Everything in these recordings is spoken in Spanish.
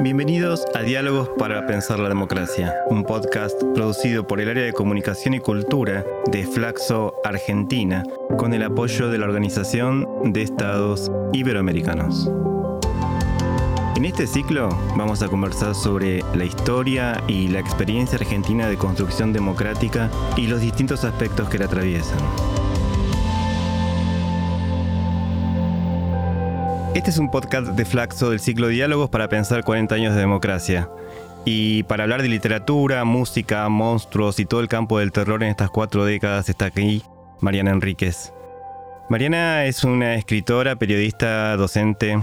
Bienvenidos a Diálogos para Pensar la Democracia, un podcast producido por el área de comunicación y cultura de Flaxo Argentina, con el apoyo de la Organización de Estados Iberoamericanos. En este ciclo vamos a conversar sobre la historia y la experiencia argentina de construcción democrática y los distintos aspectos que la atraviesan. Este es un podcast de Flaxo del ciclo Diálogos para pensar 40 años de democracia. Y para hablar de literatura, música, monstruos y todo el campo del terror en estas cuatro décadas está aquí Mariana Enríquez. Mariana es una escritora, periodista, docente.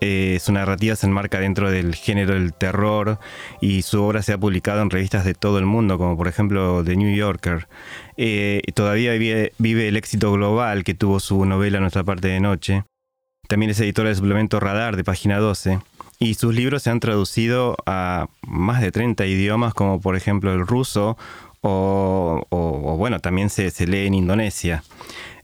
Eh, su narrativa se enmarca dentro del género del terror y su obra se ha publicado en revistas de todo el mundo, como por ejemplo The New Yorker. Eh, todavía vive, vive el éxito global que tuvo su novela Nuestra parte de noche. También es editora del suplemento Radar de Página 12. Y sus libros se han traducido a más de 30 idiomas, como por ejemplo el ruso, o, bueno, también se, lee en Indonesia.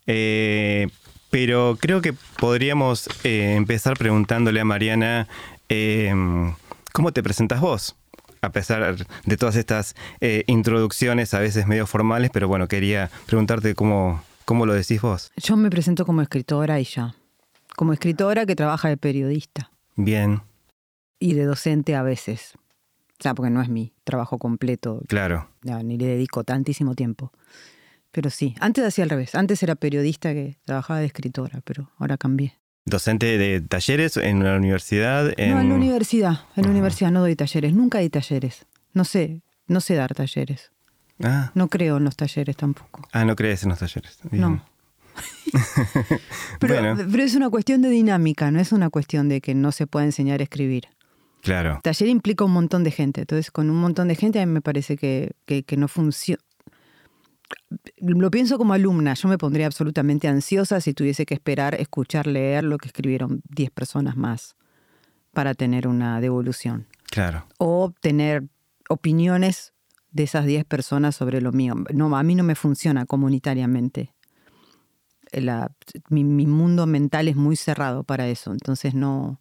Eh, pero creo que podríamos eh, empezar preguntándole a Mariana, em, ¿cómo te presentas vos? A pesar de todas estas eh, introducciones, a veces medio formales, pero bueno, quería preguntarte cómo, cómo lo decís vos. Yo me presento como escritora y ya como escritora que trabaja de periodista. Bien. Y de docente a veces. O sea, porque no es mi trabajo completo. Claro. ni le dedico tantísimo tiempo. Pero sí, antes hacía al revés. Antes era periodista que trabajaba de escritora, pero ahora cambié. ¿Docente de talleres en la universidad? No, en la universidad. En la universidad no doy talleres. Nunca di talleres. No sé, no sé dar talleres. Ah. No creo en los talleres tampoco. Ah, no crees en los talleres. No. pero, pero, es una cuestión de dinámica, no es una cuestión de que no se pueda enseñar a escribir. Claro. Taller implica un montón de gente, entonces con un montón de gente a mí me parece que, no funciona. Lo pienso como alumna, yo me pondría absolutamente ansiosa si tuviese que esperar, escuchar, leer lo que escribieron 10 personas más para tener una devolución. Claro. O tener opiniones de esas 10 personas sobre lo mío. No, a mí no me funciona comunitariamente mi, mundo mental es muy cerrado para eso, entonces no,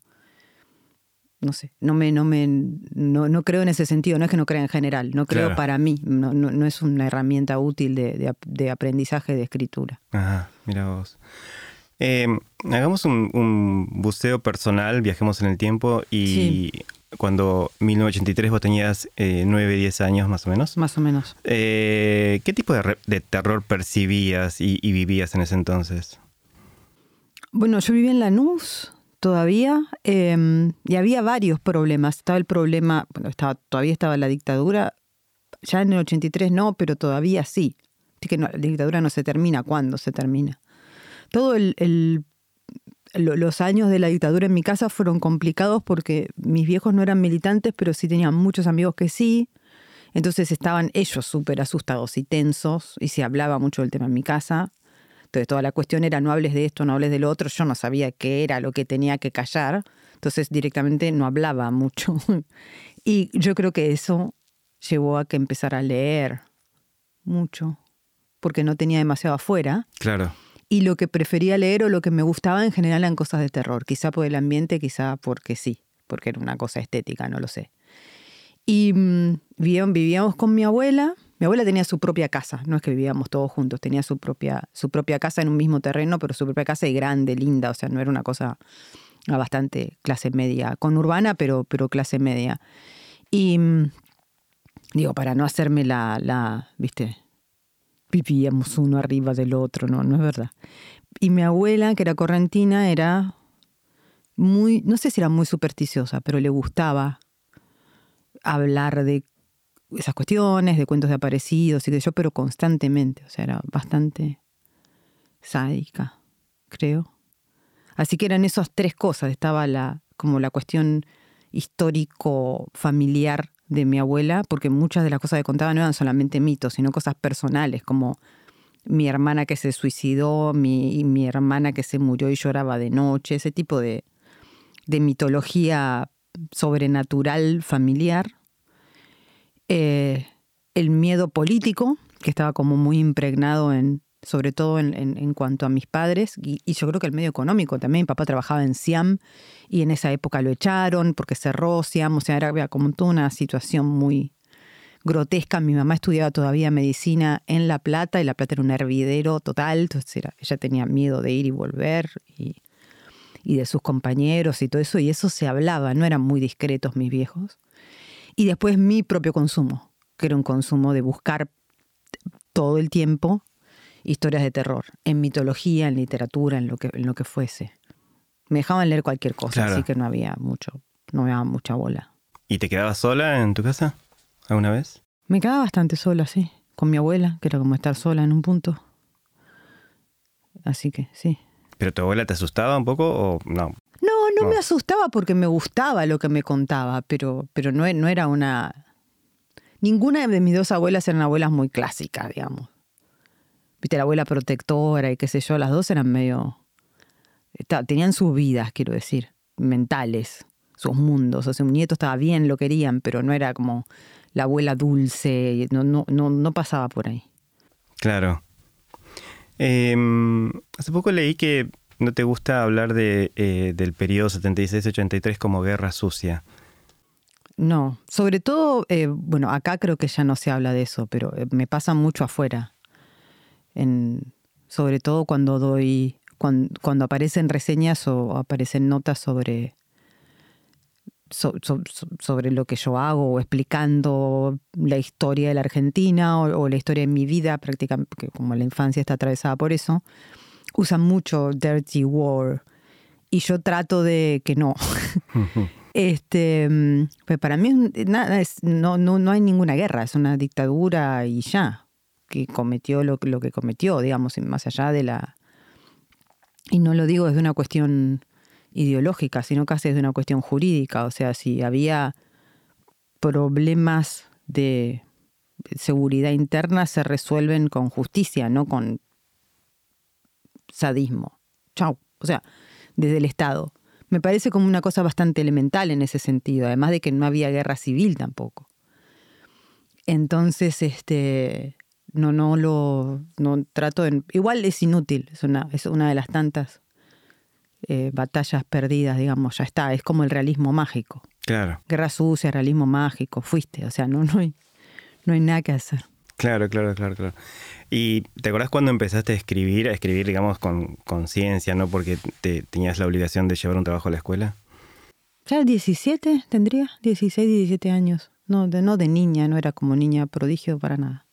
no sé, no me, no me, no, creo en ese sentido, no es que no crea en general, no creo para mí, no, no, es una herramienta útil de, aprendizaje de escritura. Ajá, mira vos. Eh, hagamos un, buceo personal, viajemos en el tiempo y cuando 1983 vos tenías eh, 9, 10 años más o menos. Más o menos. Eh, ¿Qué tipo de, terror percibías y, vivías en ese entonces? Bueno, yo vivía en Lanús todavía em, y había varios problemas. Estaba el problema, bueno, estaba, todavía estaba la dictadura, ya en el 83 no, pero todavía sí. Así que la dictadura no se termina. ¿Cuándo se termina? Todo los años de la dictadura en mi casa fueron complicados porque mis viejos no eran militantes, pero sí tenían muchos amigos que sí. Entonces estaban ellos súper asustados y tensos y se hablaba mucho del tema en mi casa. Entonces toda la cuestión era no hables de esto, no hables de lo otro. Yo no sabía qué era lo que tenía que callar. Entonces directamente no hablaba mucho. y yo creo que eso llevó a que empezara a leer mucho porque no tenía demasiado afuera. Claro y lo que prefería leer o lo que me gustaba en general eran cosas de terror, quizá por el ambiente, quizá porque sí, porque era una cosa estética, no lo sé. Y mm, vivíamos con mi abuela, mi abuela tenía su propia casa, no es que vivíamos todos juntos, tenía su propia, su propia casa en un mismo terreno, pero su propia casa y grande, linda, o sea, no era una cosa bastante clase media, con urbana, pero, pero clase media. Y mm, digo, para no hacerme la, la, viste, vivíamos uno arriba del otro, no, no es verdad. Y mi abuela, que era correntina, era muy, no sé si era muy supersticiosa, pero le gustaba hablar de esas cuestiones, de cuentos de aparecidos y de yo, pero constantemente, o sea, era bastante sádica, creo. Así que eran esas tres cosas, estaba la, como la cuestión histórico familiar de mi abuela, porque muchas de las cosas que contaba no eran solamente mitos, sino cosas personales, como mi hermana que se suicidó, mi, mi hermana que se murió y lloraba de noche, ese tipo de, de mitología sobrenatural familiar. Eh, el miedo político, que estaba como muy impregnado en, sobre todo en, cuanto a mis padres, y, yo creo que el medio económico también. Mi papá trabajaba en Siam y en esa época lo echaron porque cerró Siam, o sea, era como toda una situación muy grotesca. Mi mamá estudiaba todavía medicina en La Plata y La Plata era un hervidero total, entonces ella tenía miedo de ir y volver y, y de sus compañeros y todo eso, y eso se hablaba, no eran muy discretos mis viejos. Y después mi propio consumo, que era un consumo de buscar todo el tiempo historias de terror, en mitología, en literatura, en lo que, en lo que fuese. Me dejaban leer cualquier cosa, así que no había mucho, no me daba mucha bola. ¿Y te quedabas sola en tu casa alguna vez? Me quedaba bastante sola, sí, con mi abuela, que era como estar sola en un punto. Así que sí. ¿Pero tu abuela te asustaba un poco o no? No, no, me asustaba porque me gustaba lo que me contaba, pero, pero no, no era una... Ninguna de mis dos abuelas eran abuelas muy clásicas, digamos viste, la abuela protectora y qué sé yo, las dos eran medio... Tenían sus vidas, quiero decir, mentales, sus mundos. O sea, un nieto estaba bien, lo querían, pero no era como la abuela dulce, no, no, no, no pasaba por ahí. Claro. Em, hace poco leí que no te gusta hablar de, eh, del periodo 76-83 como guerra sucia. No, sobre todo, eh, bueno, acá creo que ya no se habla de eso, pero eh, me pasa mucho afuera sobre todo cuando doy, cuando, aparecen reseñas o aparecen notas sobre, sobre lo que yo hago o explicando la historia de la Argentina o, la historia de mi vida, prácticamente, que como la infancia está atravesada por eso, usan mucho Dirty War. Y yo trato de que no. este, pues para mí nada, es, no, no, no hay ninguna guerra, es una dictadura y ya que cometió lo, que cometió, digamos, más allá de la... Y no lo digo desde una cuestión ideológica, sino casi desde una cuestión jurídica. O sea, si había problemas de seguridad interna, se resuelven con justicia, no con sadismo. Chau. O sea, desde el Estado. Me parece como una cosa bastante elemental en ese sentido, además de que no había guerra civil tampoco. Entonces, este, no, no lo no trato de, igual es inútil, es una, es una de las tantas eh, batallas perdidas, digamos, ya está, es como el realismo mágico. Claro. Guerra sucia, realismo mágico, fuiste, o sea, no, no, hay, no hay nada que hacer. Claro, claro, claro, claro. ¿Y te acordás cuando empezaste a escribir, a escribir, digamos, con conciencia, no porque te, tenías la obligación de llevar un trabajo a la escuela? Ya 17 tendría, 16, 17 años. No de, no de niña, no era como niña prodigio para nada.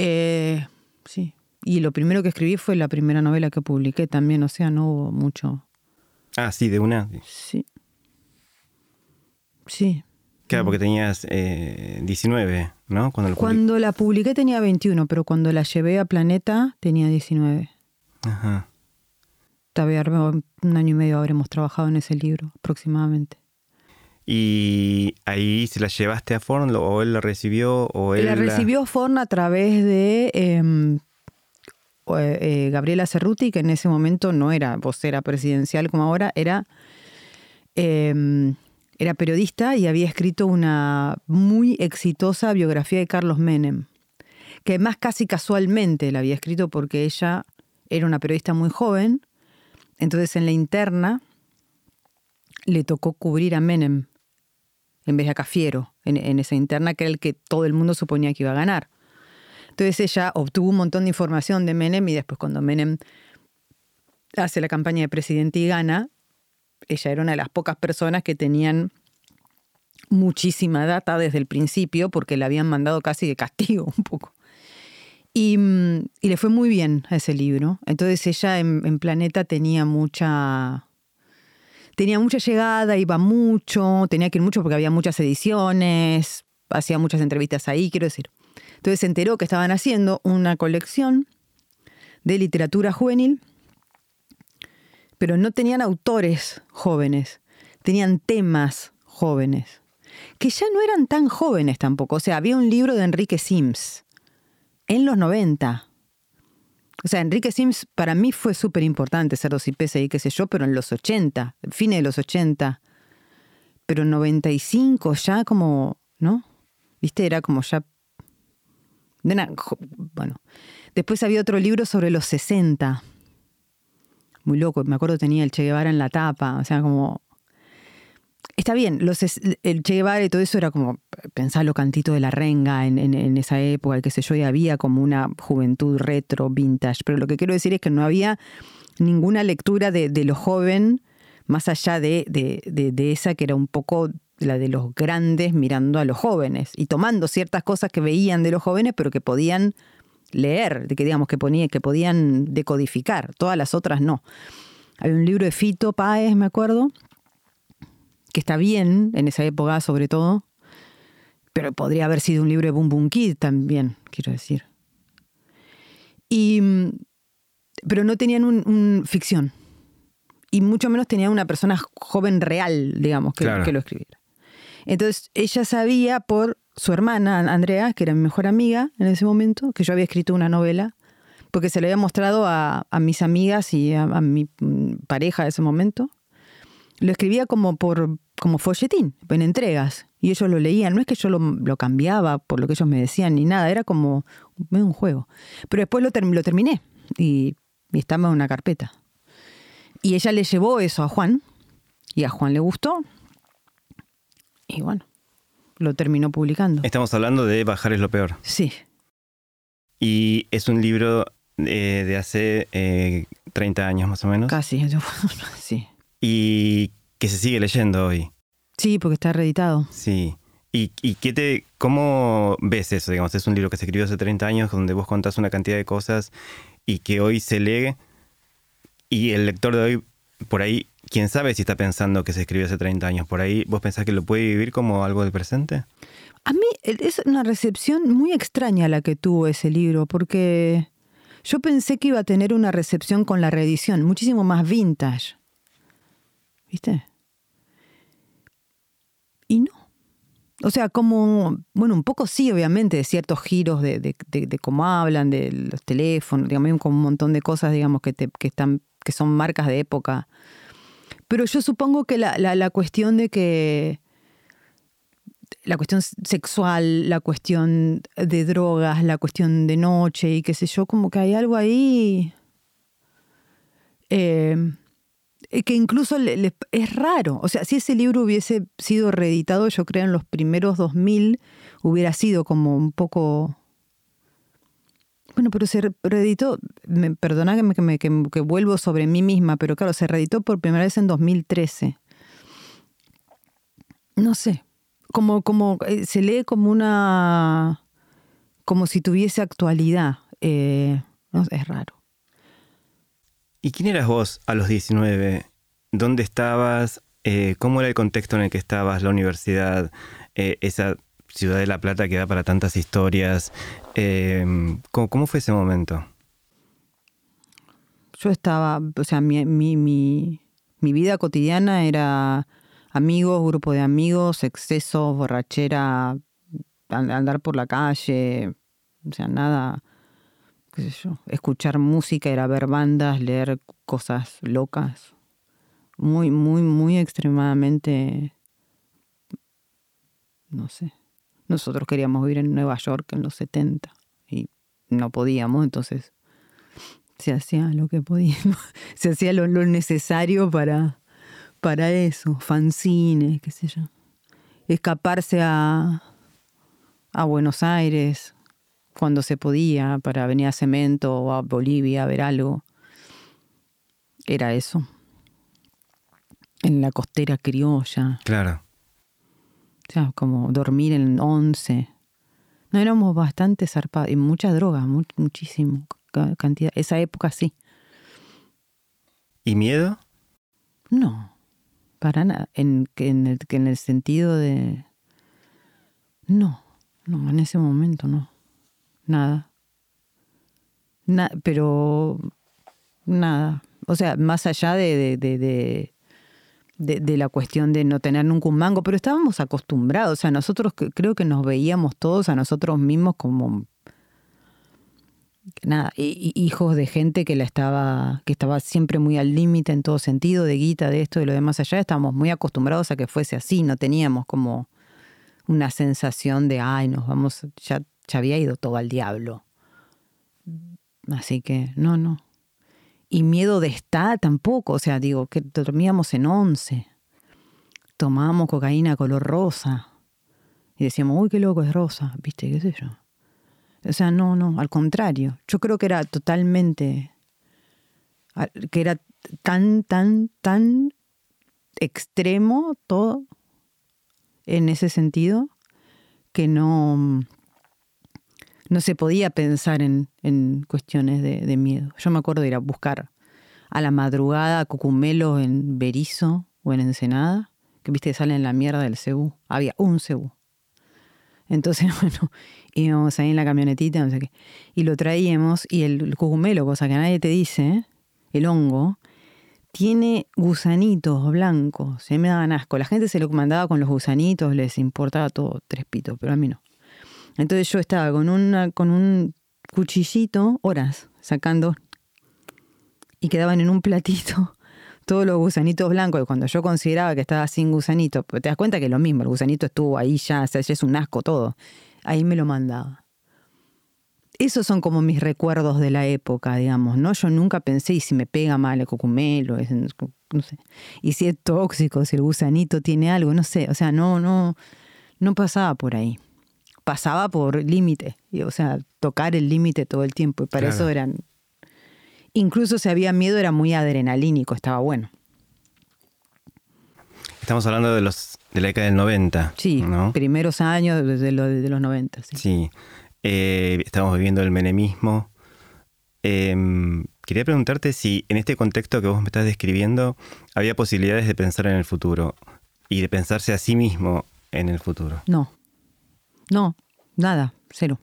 Eh, sí. Y lo primero que escribí fue la primera novela que publiqué también, o sea, no hubo mucho. Ah, sí, de una. Sí. Sí. Claro, porque tenías eh, 19, ¿no? Cuando, cuando la publiqué tenía 21, pero cuando la llevé a Planeta tenía 19. Ajá. Todavía un año y medio habremos trabajado en ese libro, aproximadamente. Y ahí se la llevaste a Forn o él la recibió o él la recibió Forn a través de em, eh, Gabriela Cerruti, que en ese momento no era vocera presidencial como ahora, era, em, era periodista y había escrito una muy exitosa biografía de Carlos Menem, que más casi casualmente la había escrito porque ella era una periodista muy joven, entonces en la interna le tocó cubrir a Menem en vez de a Cafiero en, esa interna, que era el que todo el mundo suponía que iba a ganar. Entonces ella obtuvo un montón de información de Menem y después cuando Menem hace la campaña de presidente y gana, ella era una de las pocas personas que tenían muchísima data desde el principio porque le habían mandado casi de castigo un poco. Y, le fue muy bien a ese libro. Entonces ella en Planeta tenía mucha tenía mucha llegada, iba mucho, tenía que ir mucho porque había muchas ediciones, hacía muchas entrevistas ahí, quiero decir. Entonces se enteró que estaban haciendo una colección de literatura juvenil, pero no tenían autores jóvenes, tenían temas jóvenes, que ya no eran tan jóvenes tampoco. O sea, había un libro de Enrique Sims en los 90 o sea, Enrique Sims para mí fue súper importante ser dos y qué sé yo, pero en los 80, fines de los 80. Pero en 95 ya como, ¿no? ¿Viste? Era como ya... Bueno, Después había otro libro sobre los 60. Muy loco, me acuerdo tenía el Che Guevara en la tapa, o sea, como... Está bien, los, el Che y todo eso era como pensar lo cantito de la renga en, en, esa época, qué sé yo, y había como una juventud retro, vintage, pero lo que quiero decir es que no había ninguna lectura de, de lo joven, más allá de, de, de, esa que era un poco la de los grandes mirando a los jóvenes y tomando ciertas cosas que veían de los jóvenes, pero que podían leer, de que digamos que, ponía, que podían decodificar, todas las otras no. Hay un libro de Fito Páez, me acuerdo, que está bien en esa época sobre todo, pero podría haber sido un libro de Boom Boom Kid también, quiero decir. Y, pero no tenían un, ficción. Y mucho menos tenían una persona joven real, digamos, que, que lo escribiera. Entonces ella sabía por su hermana, Andrea, que era mi mejor amiga en ese momento, que yo había escrito una novela, porque se le había mostrado a, mis amigas y a, mi mm, pareja en ese momento. Lo escribía como por como folletín, en entregas, y ellos lo leían. No es que yo lo, cambiaba por lo que ellos me decían ni nada, era como un juego. Pero después lo, lo terminé y, y estaba en una carpeta. Y ella le llevó eso a Juan, y a Juan le gustó. Y bueno, lo terminó publicando. Estamos hablando de Bajar es lo peor. Sí. Y es un libro eh, de hace 30 eh, años más o menos. Casi, sí. Y que se sigue leyendo hoy. Sí, porque está reeditado. Sí. ¿Y, y qué te, cómo ves eso? Digamos, es un libro que se escribió hace 30 años donde vos contás una cantidad de cosas y que hoy se lee y el lector de hoy por ahí quién sabe si está pensando que se escribió hace 30 años. Por ahí, ¿vos pensás que lo puede vivir como algo del presente? A mí es una recepción muy extraña la que tuvo ese libro, porque yo pensé que iba a tener una recepción con la reedición, muchísimo más vintage. ¿Viste? Y no. O sea, como, bueno, un poco sí, obviamente, de ciertos giros de, de, cómo hablan, de los teléfonos, digamos, como un montón de cosas, digamos, que, te, que, están, que son marcas de época pero yo supongo que la, la, cuestión de que la cuestión sexual, la cuestión de drogas, la cuestión de noche y qué sé yo, como que hay algo ahí eh, que incluso es raro. O sea, si ese libro hubiese sido reeditado, yo creo en los primeros 2000, hubiera sido como un poco bueno, pero se reeditó, me, perdona que, me, que, vuelvo sobre mí misma, pero claro, se reeditó por primera vez en 2013. No sé, como, como eh, se lee como una, como si tuviese actualidad. Eh, no, es raro. ¿Y quién eras vos a los 19? ¿Dónde estabas? Eh, ¿Cómo era el contexto en el que estabas? ¿La universidad? esa Ciudad de la Plata que da para tantas historias. Em, ¿cómo, fue ese momento? Yo estaba, o sea, mi, mi, mi, vida cotidiana era amigos, grupo de amigos, excesos, borrachera, andar por la calle, o sea, nada, qué sé yo, escuchar música, era ver bandas, leer cosas locas, muy, muy, muy extremadamente, no sé, nosotros queríamos vivir en Nueva York en los 70 y no podíamos, entonces se hacía lo que podíamos, se hacía lo, necesario para, para eso, fanzines, qué sé yo. Escaparse a, a Buenos Aires cuando se podía para venir a Cemento o a Bolivia a ver algo. Era eso. En la costera criolla. Claro. O sea, como dormir en once. No éramos bastante zarpados. Y mucha droga, muchísimo. Cantidad. Esa época sí. ¿Y miedo? No. Para nada. En, en, el, en el sentido de. No. No, en ese momento no. Nada. pero. Nada. O sea, más allá de, de de, la cuestión de no tener nunca un mango, pero estábamos acostumbrados, o sea, nosotros creo que nos veíamos todos a nosotros mismos como nada, hijos de gente que la estaba, que estaba siempre muy al límite en todo sentido, de guita, de esto, de lo demás allá, estábamos muy acostumbrados a que fuese así, no teníamos como una sensación de ay, nos vamos, ya, ya había ido todo al diablo. Así que, no, no. Y miedo de estar tampoco. O sea, digo, que dormíamos en once. Tomábamos cocaína color rosa. Y decíamos, uy, qué loco es rosa. ¿Viste? ¿Qué sé yo? O sea, no, no, al contrario. Yo creo que era totalmente. que era tan, tan, tan extremo todo en ese sentido que no no se podía pensar en, cuestiones de, miedo. Yo me acuerdo de ir a buscar a la madrugada cucumelo en Berizo o en Ensenada, que viste sale en la mierda del cebú. Había un cebú. Entonces, bueno, íbamos ahí en la camionetita, no sé qué, y lo traíamos, y el, cucumelo, cosa que nadie te dice, el hongo, tiene gusanitos blancos. Se me daban asco. La gente se lo mandaba con los gusanitos, les importaba todo, tres pitos, pero a mí no. Entonces yo estaba con, con un cuchillito horas sacando y quedaban en un platito todos los gusanitos blancos. Y cuando yo consideraba que estaba sin gusanito, pues te das cuenta que es lo mismo, el gusanito estuvo ahí ya, o sea, ya es un asco todo. Ahí me lo mandaba. Esos son como mis recuerdos de la época, digamos, ¿no? Yo nunca pensé, y si me pega mal el cocumelo, no sé. Y si es tóxico, si el gusanito tiene algo, no sé. O sea, no, no, no pasaba por ahí pasaba por límite, o sea, tocar el límite todo el tiempo. Y para eso eran. Incluso si había miedo, era muy adrenalínico, estaba bueno. Estamos hablando de los de la década del 90. Sí, primeros años de, los 90. Sí, eh, estamos viviendo el menemismo. Em, quería preguntarte si en este contexto que vos me estás describiendo había posibilidades de pensar en el futuro y de pensarse a sí mismo en el futuro. No. No, nada, cero.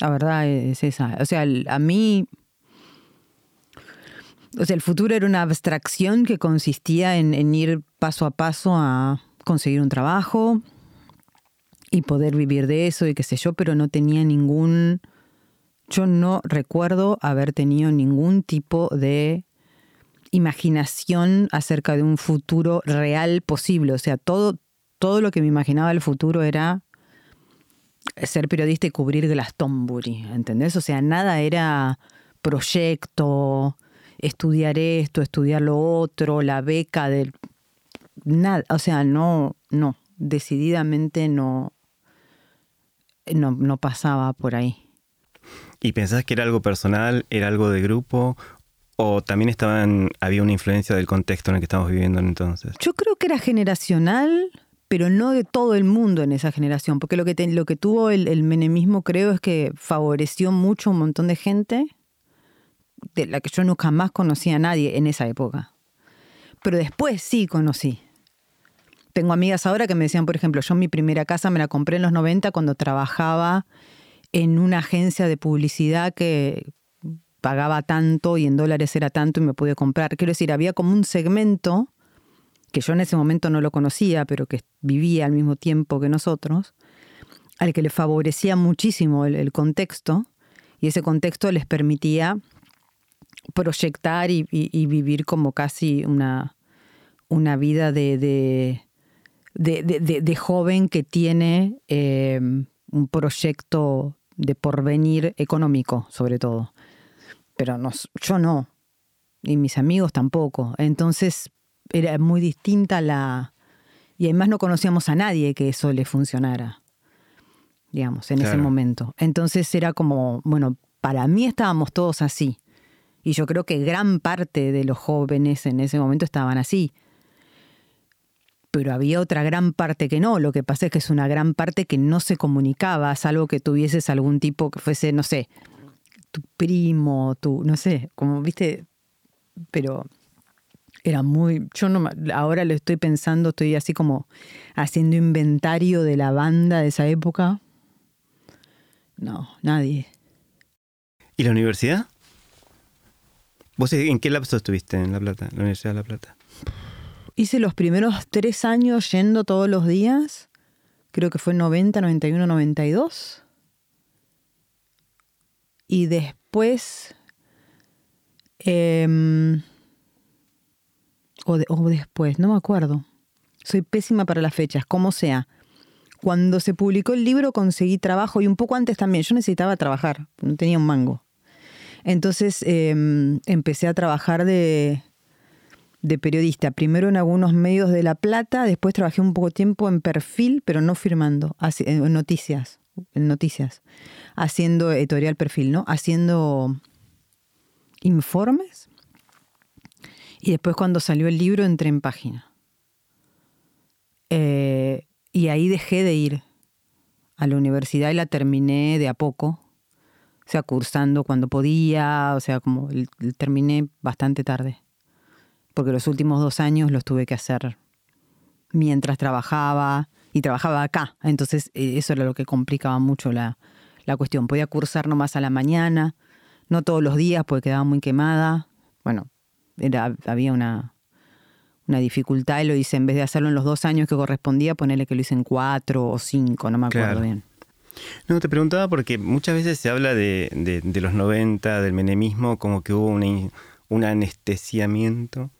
La verdad es esa. O sea, a mí... O sea, el futuro era una abstracción que consistía en, ir paso a paso a conseguir un trabajo y poder vivir de eso y qué sé yo, pero no tenía ningún... Yo no recuerdo haber tenido ningún tipo de imaginación acerca de un futuro real posible. O sea, todo, todo lo que me imaginaba el futuro era ser periodista y cubrir Glastonbury, ¿entendés? O sea, nada era proyecto, estudiar esto, estudiar lo otro, la beca del... Nada, o sea, no, no, decididamente no, no, no pasaba por ahí. ¿Y pensás que era algo personal, era algo de grupo o también estaban, había una influencia del contexto en el que estamos viviendo entonces? Yo creo que era generacional, pero no de todo el mundo en esa generación, porque lo que, lo que tuvo el, menemismo creo es que favoreció mucho a un montón de gente de la que yo nunca más conocía a nadie en esa época. Pero después sí conocí. Tengo amigas ahora que me decían, por ejemplo, yo mi primera casa me la compré en los 90 cuando trabajaba en una agencia de publicidad que pagaba tanto y en dólares era tanto y me pude comprar. Quiero decir, había como un segmento que yo en ese momento no lo conocía, pero que vivía al mismo tiempo que nosotros, al que le favorecía muchísimo el, contexto, y ese contexto les permitía proyectar y, vivir como casi una, una vida de, de, joven que tiene eh, un proyecto de porvenir económico, sobre todo. Pero yo no, y mis amigos tampoco. Entonces, era muy distinta la... Y además no conocíamos a nadie que eso le funcionara, digamos, en ese momento. Entonces era como, bueno, para mí estábamos todos así. Y yo creo que gran parte de los jóvenes en ese momento estaban así. Pero había otra gran parte que no. Lo que pasa es que es una gran parte que no se comunicaba, salvo que tuvieses algún tipo que fuese, no sé, tu primo, tu, no sé, como viste, pero era muy. Yo no ahora lo estoy pensando, estoy así como haciendo inventario de la banda de esa época. No, nadie. ¿Y la universidad? ¿Vos en qué lapso estuviste en La Plata, la Universidad de La Plata? Hice los primeros tres años yendo todos los días. Creo que fue 90, 91, 92. Y después. Eh, o, después, no me acuerdo. Soy pésima para las fechas, como sea. Cuando se publicó el libro conseguí trabajo y un poco antes también. Yo necesitaba trabajar, no tenía un mango. Entonces em, empecé a trabajar de, de periodista, primero en algunos medios de La Plata, después trabajé un poco tiempo en perfil, pero no firmando, en noticias, en noticias, haciendo editorial perfil, ¿no? Haciendo informes. Y después cuando salió el libro entré en página. Eh, y ahí dejé de ir a la universidad y la terminé de a poco. O sea, cursando cuando podía, o sea, como terminé bastante tarde porque los últimos dos años los tuve que hacer mientras trabajaba y trabajaba acá. Entonces eh, eso era lo que complicaba mucho la, cuestión. Podía cursar nomás a la mañana, no todos los días porque quedaba muy quemada. Bueno, era, había una, una dificultad y lo hice, en vez de hacerlo en los dos años que correspondía, ponerle que lo hice en cuatro o cinco, no me acuerdo bien. No, te preguntaba porque muchas veces se habla de, de, los 90, del menemismo, como que hubo un anestesiamiento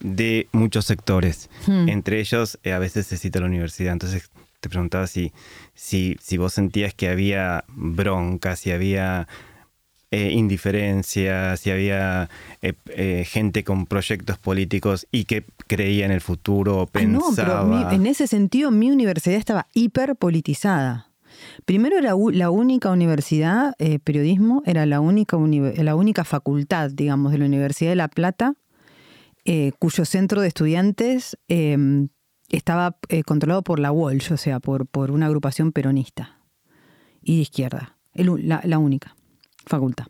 de muchos sectores. Hmm. Entre ellos, eh, a veces se cita la universidad. Entonces, te preguntaba si, si, si vos sentías que había bronca, si había eh, indiferencia, si había eh, gente con proyectos políticos y que creía en el futuro, pensaba... no, pero en ese sentido mi universidad estaba hiper politizada. Primero era la única universidad, periodismo, era la única, la única facultad, digamos, de la Universidad de La Plata eh, cuyo centro de estudiantes em, estaba eh, controlado por la Walsh, o sea, por, por una agrupación peronista y de izquierda, la, única facultad.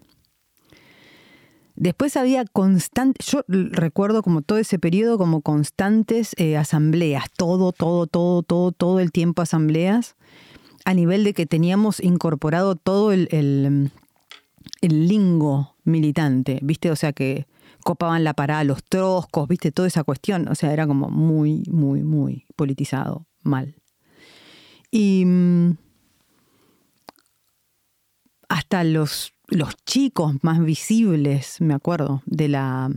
Después había constantes, yo recuerdo como todo ese periodo como constantes eh, asambleas, todo, todo, todo, todo, todo el tiempo asambleas, a nivel de que teníamos incorporado todo el, el, el lingo militante, ¿viste? O sea que copaban la parada los troscos, viste, toda esa cuestión. O sea, era como muy, muy, muy politizado, mal. Y mm, hasta los, los chicos más visibles, me acuerdo, de la.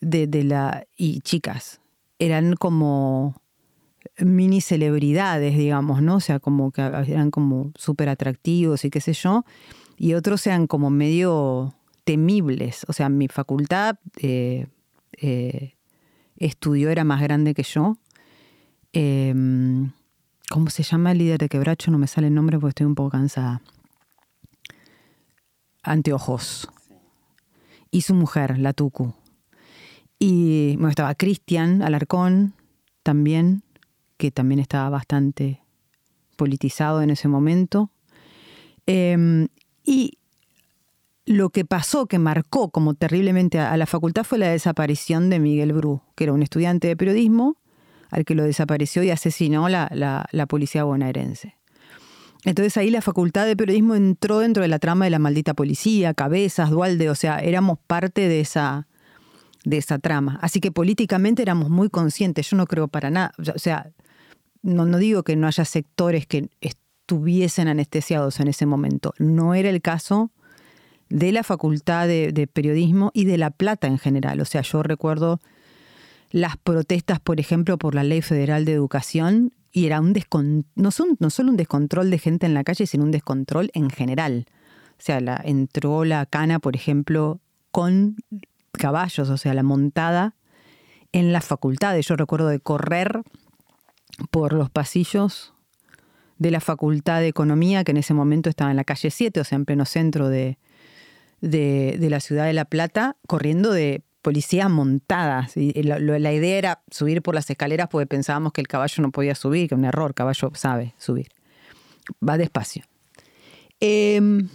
De, la. y chicas, eran como mini celebridades, digamos, ¿no? O sea, como que eran como súper atractivos y qué sé yo. Y otros eran como medio temibles. O sea, mi facultad eh, eh, estudió, era más grande que yo. Em, ¿Cómo se llama el líder de quebracho? No me sale el nombre porque estoy un poco cansada. Anteojos. Y su mujer, la Tucu. Y bueno, estaba Cristian Alarcón también, que también estaba bastante politizado en ese momento. Em, y lo que pasó, que marcó como terriblemente a la facultad, fue la desaparición de Miguel Bru, que era un estudiante de periodismo al que lo desapareció y asesinó la, la, policía bonaerense. Entonces ahí la facultad de periodismo entró dentro de la trama de la maldita policía, Cabezas, Dualde, o sea, éramos parte de esa, de esa trama. Así que políticamente éramos muy conscientes, yo no creo para nada, o sea, no, no digo que no haya sectores que estuviesen anestesiados en ese momento, no era el caso de la Facultad de, Periodismo y de La Plata en general. O sea, yo recuerdo las protestas, por ejemplo, por la Ley Federal de Educación y era un no, son, no solo un descontrol de gente en la calle, sino un descontrol en general. O sea, la, entró la cana, por ejemplo, con caballos, o sea, la montada en las facultades. Yo recuerdo de correr por los pasillos de la Facultad de Economía, que en ese momento estaba en la calle 7, o sea, en pleno centro de, de, la ciudad de La Plata corriendo de policías montadas. Y la, la, idea era subir por las escaleras porque pensábamos que el caballo no podía subir, que un error, caballo sabe subir. Va despacio. Em,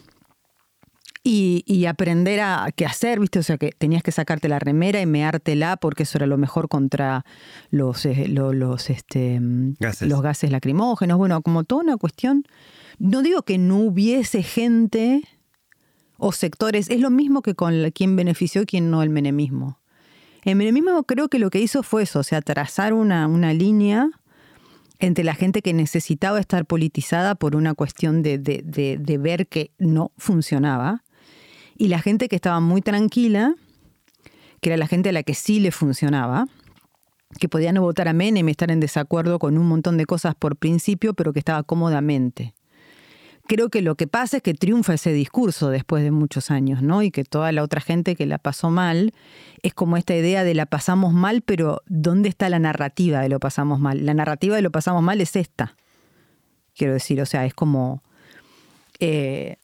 y, aprender a qué hacer, ¿viste? O sea, que tenías que sacarte la remera y meártela porque eso era lo mejor contra los, eh, los, este, gases. los gases lacrimógenos. Bueno, como toda una cuestión. No digo que no hubiese gente o sectores, es lo mismo que con quien benefició y quien no el menemismo. El menemismo creo que lo que hizo fue eso, o sea, trazar una, una línea entre la gente que necesitaba estar politizada por una cuestión de, de, ver que no funcionaba y la gente que estaba muy tranquila, que era la gente a la que sí le funcionaba, que podía no votar a Menem estar en desacuerdo con un montón de cosas por principio, pero que estaba cómodamente. Creo que lo que pasa es que triunfa ese discurso después de muchos años, ¿no? Y que toda la otra gente que la pasó mal es como esta idea de la pasamos mal, pero ¿dónde está la narrativa de lo pasamos mal? La narrativa de lo pasamos mal es esta. Quiero decir, o sea, es como eh,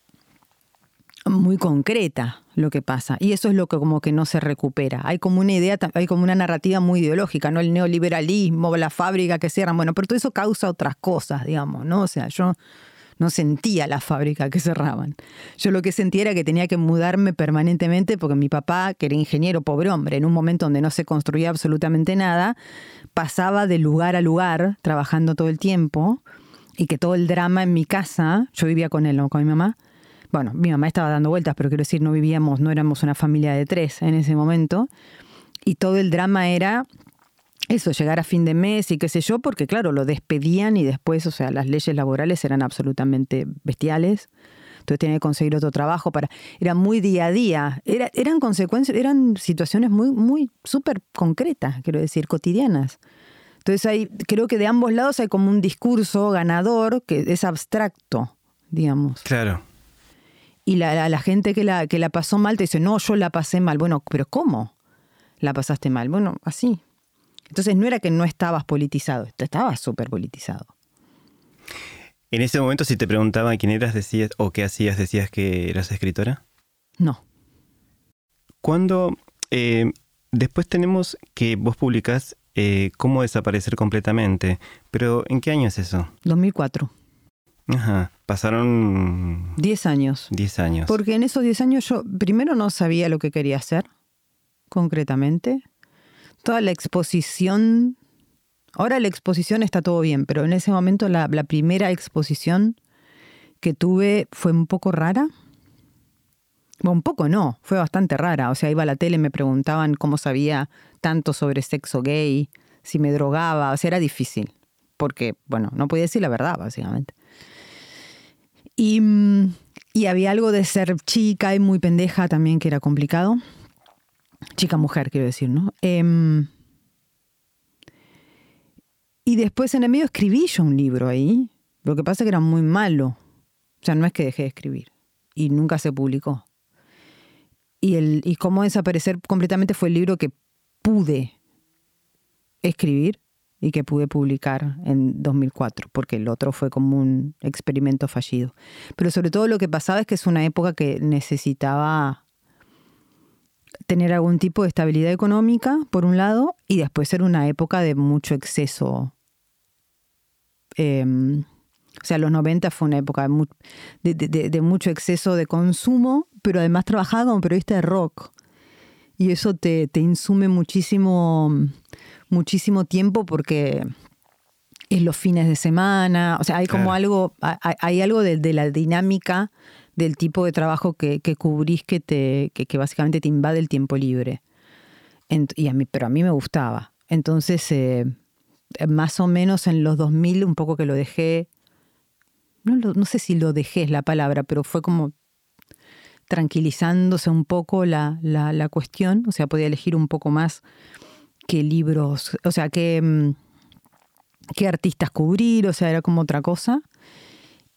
muy concreta lo que pasa. Y eso es lo que como que no se recupera. Hay como una idea, hay como una narrativa muy ideológica, ¿no? El neoliberalismo, la fábrica que cierran, bueno, pero todo eso causa otras cosas, digamos, ¿no? O sea, yo no sentía la fábrica que cerraban. Yo lo que sentía era que tenía que mudarme permanentemente porque mi papá, que era ingeniero, pobre hombre, en un momento donde no se construía absolutamente nada, pasaba de lugar a lugar trabajando todo el tiempo y que todo el drama en mi casa, yo vivía con él, ¿no? con mi mamá, bueno, mi mamá estaba dando vueltas, pero quiero decir, no vivíamos, no éramos una familia de tres en ese momento, y todo el drama era eso, llegar a fin de mes y qué sé yo, porque claro, lo despedían y después, o sea, las leyes laborales eran absolutamente bestiales. Entonces tenía que conseguir otro trabajo para. Era muy día a día. Era, eran consecuencias, eran situaciones muy, muy súper concretas, quiero decir, cotidianas. Entonces hay, creo que de ambos lados hay como un discurso ganador que es abstracto, digamos. Claro. Y la, la, gente que la, que la pasó mal te dice, no, yo la pasé mal. Bueno, pero ¿cómo la pasaste mal? Bueno, así. Entonces no era que no estabas politizado, estabas súper politizado. En ese momento, si te preguntaban quién eras, decías, o qué hacías, decías que eras escritora. No. Cuando eh, después tenemos que vos publicás eh, Cómo desaparecer completamente, pero ¿en qué año es eso? 2004. Ajá, pasaron... 10 años. 10 años. Porque en esos 10 años yo primero no sabía lo que quería hacer, concretamente toda la exposición, ahora la exposición está todo bien, pero en ese momento la, primera exposición que tuve fue un poco rara. Un poco no, fue bastante rara. O sea, iba a la tele, me preguntaban cómo sabía tanto sobre sexo gay, si me drogaba, o sea, era difícil. Porque, bueno, no podía decir la verdad, básicamente. Y, y había algo de ser chica y muy pendeja también que era complicado chica mujer, quiero decir, ¿no? Em, y después en el medio escribí yo un libro ahí. Lo que pasa es que era muy malo. O sea, no es que dejé de escribir. Y nunca se publicó. Y, el, y cómo desaparecer completamente fue el libro que pude escribir y que pude publicar en 2004, porque el otro fue como un experimento fallido. Pero sobre todo lo que pasaba es que es una época que necesitaba tener algún tipo de estabilidad económica, por un lado, y después ser una época de mucho exceso. Em, o sea, los 90 fue una época de, mucho exceso de consumo, pero además trabajaba como periodista de rock. Y eso te, insume muchísimo, muchísimo tiempo porque es los fines de semana. O sea, hay como algo, hay, algo de, la dinámica del tipo de trabajo que, cubrís que, te, que, básicamente te invade el tiempo libre. y a mí, pero a mí me gustaba. Entonces, eh, más o menos en los 2000, un poco que lo dejé, no, no sé si lo dejé es la palabra, pero fue como tranquilizándose un poco la, la, cuestión, o sea, podía elegir un poco más qué libros, o sea, qué, mm, qué artistas cubrir, o sea, era como otra cosa.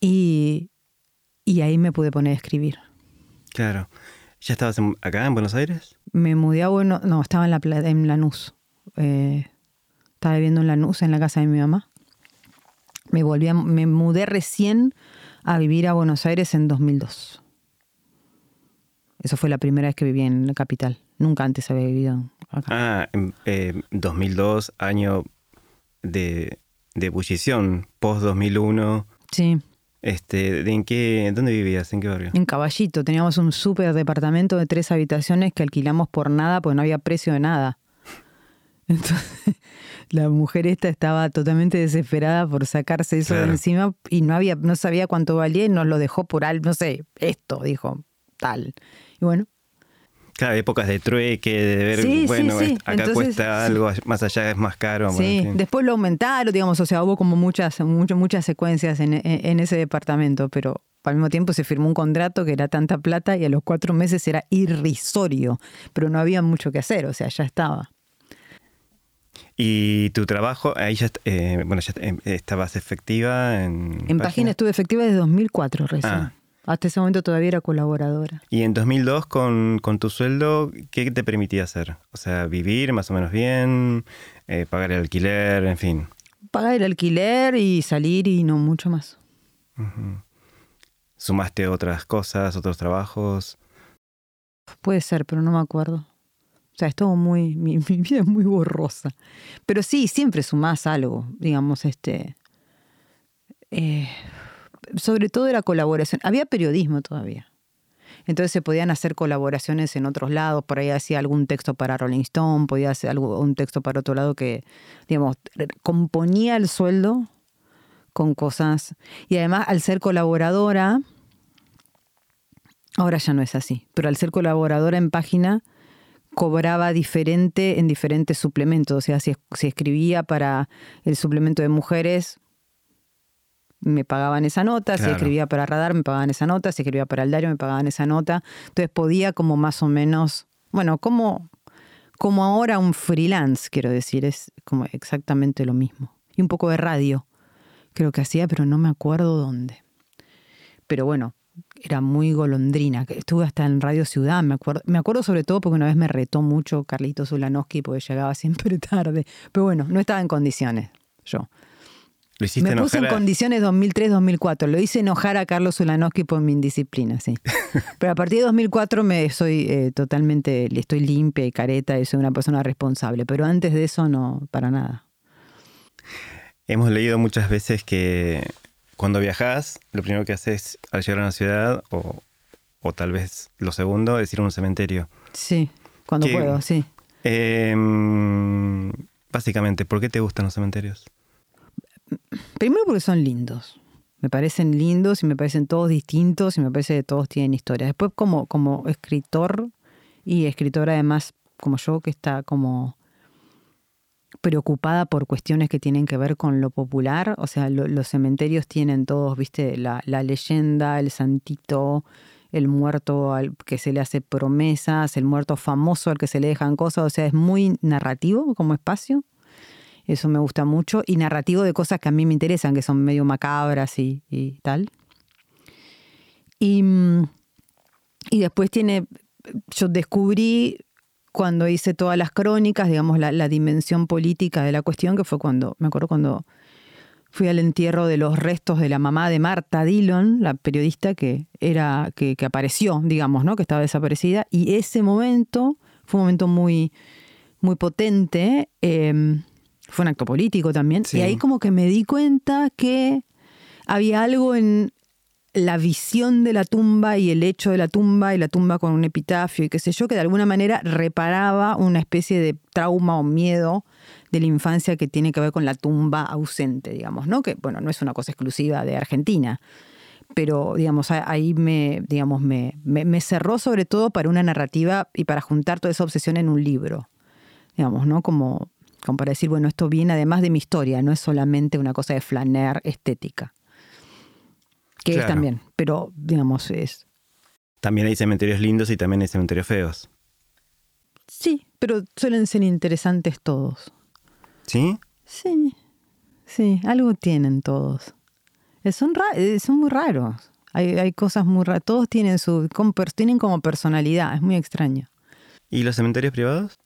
Y, y ahí me pude poner a escribir. Claro. ¿Ya estabas acá en Buenos Aires? Me mudé a Buenos No, estaba en, la, en Lanús. Eh, estaba viviendo en Lanús, en la casa de mi mamá. Me, volví me mudé recién a vivir a Buenos Aires en 2002. Eso fue la primera vez que viví en la capital. Nunca antes había vivido acá. Ah, eh, 2002, año de, de ebullición, post 2001. Sí. Este, ¿en qué, ¿Dónde vivías? ¿En qué barrio? En Caballito. Teníamos un súper departamento de tres habitaciones que alquilamos por nada porque no había precio de nada. Entonces, la mujer esta estaba totalmente desesperada por sacarse eso de encima y no había, no sabía cuánto valía y nos lo dejó por algo, no sé, esto, dijo, tal. Y bueno, Claro, épocas de trueque, de ver, bueno, acá cuesta algo, más allá es más caro. Sí, después lo aumentaron, digamos, o sea, hubo como muchas, muchas, muchas secuencias en, en, ese departamento, pero al mismo tiempo se firmó un contrato que era tanta plata y a los cuatro meses era irrisorio, pero no había mucho que hacer, o sea, ya estaba. ¿Y tu trabajo? Ahí ya, eh, bueno, ya eh, estabas efectiva en... En página estuve efectiva desde 2004 recién. Ah. Hasta ese momento todavía era colaboradora. ¿Y en 2002 con, con, tu sueldo, qué te permitía hacer? O sea, vivir más o menos bien, eh, pagar el alquiler, en fin. Pagar el alquiler y salir y no mucho más. ¿Sumaste otras cosas, otros trabajos? Puede ser, pero no me acuerdo. O sea, es todo muy, mi, vida es muy borrosa. Pero sí, siempre sumás algo, digamos, este... Eh, sobre todo era colaboración. Había periodismo todavía. Entonces se podían hacer colaboraciones en otros lados, por ahí hacía algún texto para Rolling Stone, podía hacer algo, un texto para otro lado que, digamos, componía el sueldo con cosas. Y además, al ser colaboradora, ahora ya no es así, pero al ser colaboradora en página, cobraba diferente en diferentes suplementos. O sea, si, si escribía para el suplemento de mujeres, me pagaban esa nota, si escribía para Radar me pagaban esa nota, si escribía para el diario me pagaban esa nota. Entonces podía como más o menos, bueno, como, como ahora un freelance, quiero decir, es como exactamente lo mismo. Y un poco de radio, creo que hacía, pero no me acuerdo dónde. Pero bueno, era muy golondrina. Estuve hasta en Radio Ciudad, me acuerdo, me acuerdo sobre todo porque una vez me retó mucho Carlitos Ulanowski porque llegaba siempre tarde. Pero bueno, no estaba en condiciones yo me puse en condiciones 2003-2004. Lo hice enojar a Carlos Ulanowski por mi indisciplina, sí. Pero a partir de 2004 me soy eh, totalmente, estoy limpia y careta y soy una persona responsable. Pero antes de eso no, para nada. Hemos leído muchas veces que cuando viajas, lo primero que haces al llegar a una ciudad, o, tal vez lo segundo, es ir a un cementerio. Sí, cuando puedo, sí. Em, básicamente, ¿por qué te gustan los cementerios? Primero porque son lindos. Me parecen lindos y me parecen todos distintos y me parece que todos tienen historia. Después como, como escritor y escritora además como yo que está como preocupada por cuestiones que tienen que ver con lo popular. O sea, los cementerios tienen todos, viste, la, la, leyenda, el santito, el muerto al que se le hace promesas, el muerto famoso al que se le dejan cosas. O sea, es muy narrativo como espacio. Eso me gusta mucho. Y narrativo de cosas que a mí me interesan, que son medio macabras y, tal. Y, mm, y, después tiene, yo descubrí cuando hice todas las crónicas, digamos, la, dimensión política de la cuestión, que fue cuando, me acuerdo cuando fui al entierro de los restos de la mamá de Marta Dillon, la periodista que era, que, apareció, digamos, ¿no? que estaba desaparecida. Y ese momento fue un momento muy, muy potente. Em, fue un acto político también. Y ahí como que me di cuenta que había algo en la visión de la tumba y el hecho de la tumba y la tumba con un epitafio y qué sé yo, que de alguna manera reparaba una especie de trauma o miedo de la infancia que tiene que ver con la tumba ausente, digamos, ¿no? Que, bueno, no es una cosa exclusiva de Argentina, pero, digamos, ahí me, digamos, me, me cerró sobre todo para una narrativa y para juntar toda esa obsesión en un libro, digamos, ¿no? Como como para decir, bueno, esto viene además de mi historia, no es solamente una cosa de flaner estética. Que es también, pero digamos, es. También hay cementerios lindos y también hay cementerios feos. Sí, pero suelen ser interesantes todos. ¿Sí? Sí, sí, algo tienen todos. Son, son muy raros. Hay, hay cosas muy raras. Todos tienen, su, tienen como personalidad, es muy extraño. ¿Y los cementerios privados?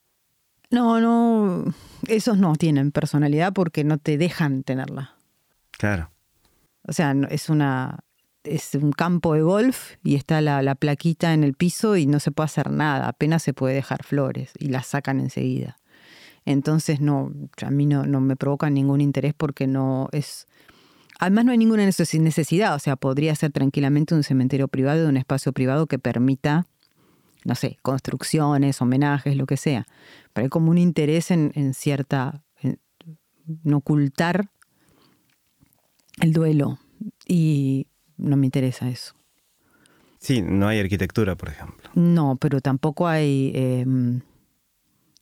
No, no, esos no tienen personalidad porque no te dejan tenerla. Claro. O sea, es una es un campo de golf y está la, plaquita en el piso y no se puede hacer nada, apenas se puede dejar flores y las sacan enseguida. Entonces no, a mí no, no me provoca ningún interés porque no es... Además no hay ninguna necesidad, o sea, podría ser tranquilamente un cementerio privado, un espacio privado que permita no sé, construcciones, homenajes, lo que sea. Pero hay como un interés en, cierta, en, ocultar el duelo y no me interesa eso. Sí, no hay arquitectura, por ejemplo. No, pero tampoco hay em,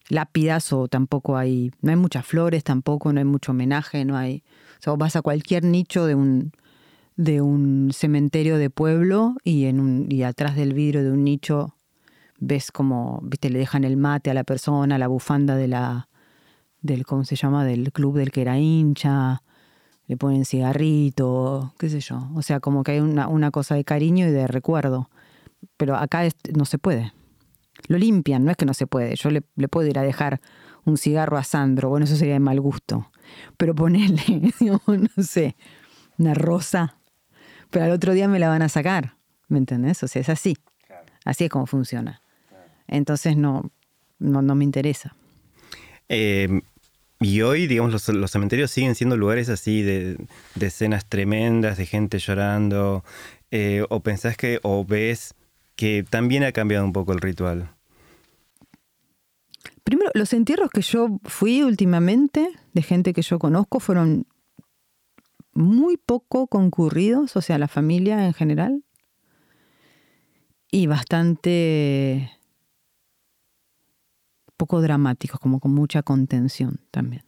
lápidas o tampoco hay, no hay muchas flores tampoco, no hay mucho homenaje, no hay, o sea, vas a cualquier nicho de un, de un cementerio de pueblo y, en un, y atrás del vidrio de un nicho ves como, viste, le dejan el mate a la persona, la bufanda de la, del, ¿cómo se llama? Del club del que era hincha, le ponen cigarrito, qué sé yo. O sea, como que hay una, una cosa de cariño y de recuerdo. Pero acá no se puede. Lo limpian, no es que no se puede. Yo le, le puedo ir a dejar un cigarro a Sandro, bueno, eso sería de mal gusto. Pero ponerle, no sé, una rosa, pero al otro día me la van a sacar, ¿me entendés? O sea, es así. Así es como funciona. Entonces no, no, no me interesa. Eh, y hoy, digamos, los, cementerios siguen siendo lugares así de, escenas tremendas, de gente llorando. Eh, ¿O pensás que, o ves que también ha cambiado un poco el ritual? Primero, los entierros que yo fui últimamente, de gente que yo conozco, fueron muy poco concurridos, o sea, la familia en general, y bastante poco dramáticos, como con mucha contención también.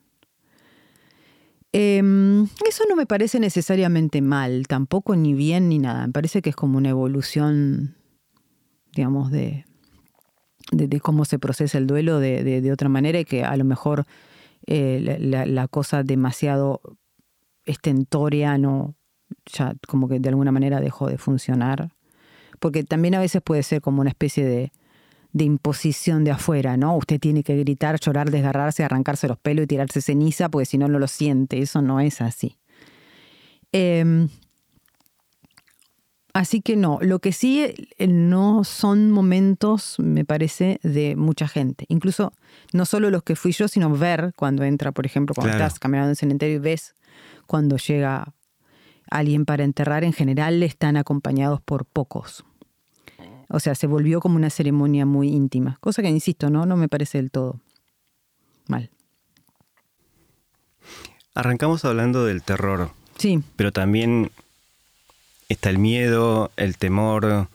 Em, eso no me parece necesariamente mal, tampoco ni bien ni nada. Me parece que es como una evolución, digamos, de, de, cómo se procesa el duelo de, otra manera y que a lo mejor eh, la, cosa demasiado estentoria no, ya como que de alguna manera dejó de funcionar. Porque también a veces puede ser como una especie de, de imposición de afuera, ¿no? Usted tiene que gritar, llorar, desgarrarse, arrancarse los pelos y tirarse ceniza, porque si no, no lo siente. Eso no es así. Em, así que no, lo que sí eh, no son momentos, me parece, de mucha gente. Incluso no solo los que fui yo, sino ver cuando entra, por ejemplo, cuando estás caminando en el cementerio y ves cuando llega alguien para enterrar, en general están acompañados por pocos. O sea, se volvió como una ceremonia muy íntima. Cosa que, insisto, no, no me parece del todo mal. Arrancamos hablando del terror. Sí. Pero también está el miedo, el temor,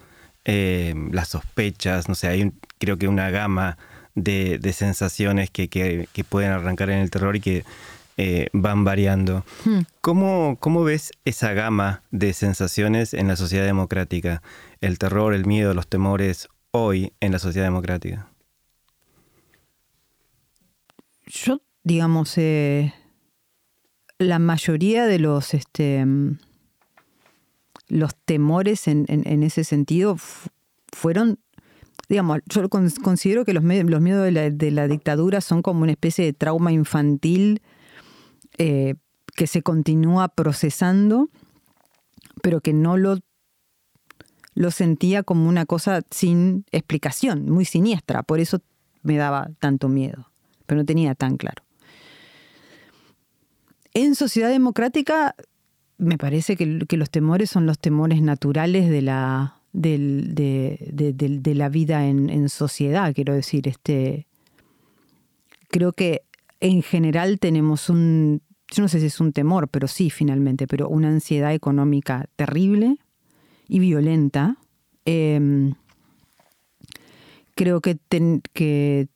eh, las sospechas, no sé, hay creo que una gama de, sensaciones que, pueden arrancar en el terror y que eh, van variando. Hmm. ¿Cómo, ¿Cómo ves esa gama de sensaciones en la sociedad democrática? el terror, el miedo, los temores hoy en la sociedad democrática? Yo, digamos, eh, la mayoría de los, este, los temores en, ese sentido fueron, digamos, yo considero que los, los miedos de la, dictadura son como una especie de trauma infantil eh, que se continúa procesando, pero que no lo lo sentía como una cosa sin explicación, muy siniestra. Por eso me daba tanto miedo, pero no tenía tan claro. En sociedad democrática me parece que, los temores son los temores naturales de la, de, la vida en, sociedad, quiero decir. Este, creo que en general tenemos un, yo no sé si es un temor, pero sí finalmente, pero una ansiedad económica terrible y violenta. Em, creo que, que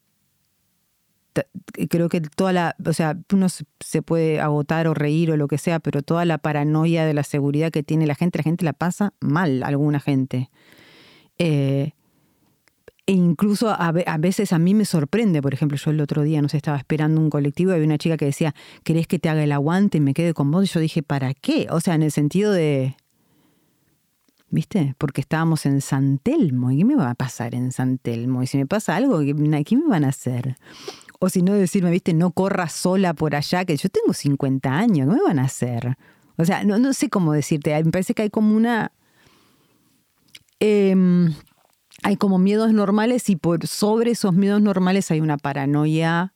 creo que toda la, o sea, uno se puede agotar o reír o lo que sea, pero toda la paranoia de la seguridad que tiene la gente, la gente la pasa mal, alguna gente. Eh, e incluso a, veces a mí me sorprende, por ejemplo, yo el otro día, no sé, estaba esperando un colectivo y había una chica que decía, ¿querés que te haga el aguante y me quede con vos? Y yo dije, ¿para qué? O sea, en el sentido de, ¿viste? Porque estábamos en San Telmo. ¿Y qué me va a pasar en San Telmo? Y si me pasa algo, ¿qué, me van a hacer? O si no, decirme, ¿viste? No corras sola por allá, que yo tengo 50 años, ¿qué me van a hacer? O sea, no, no sé cómo decirte. Me parece que hay como una. Em, hay como miedos normales y por sobre esos miedos normales hay una paranoia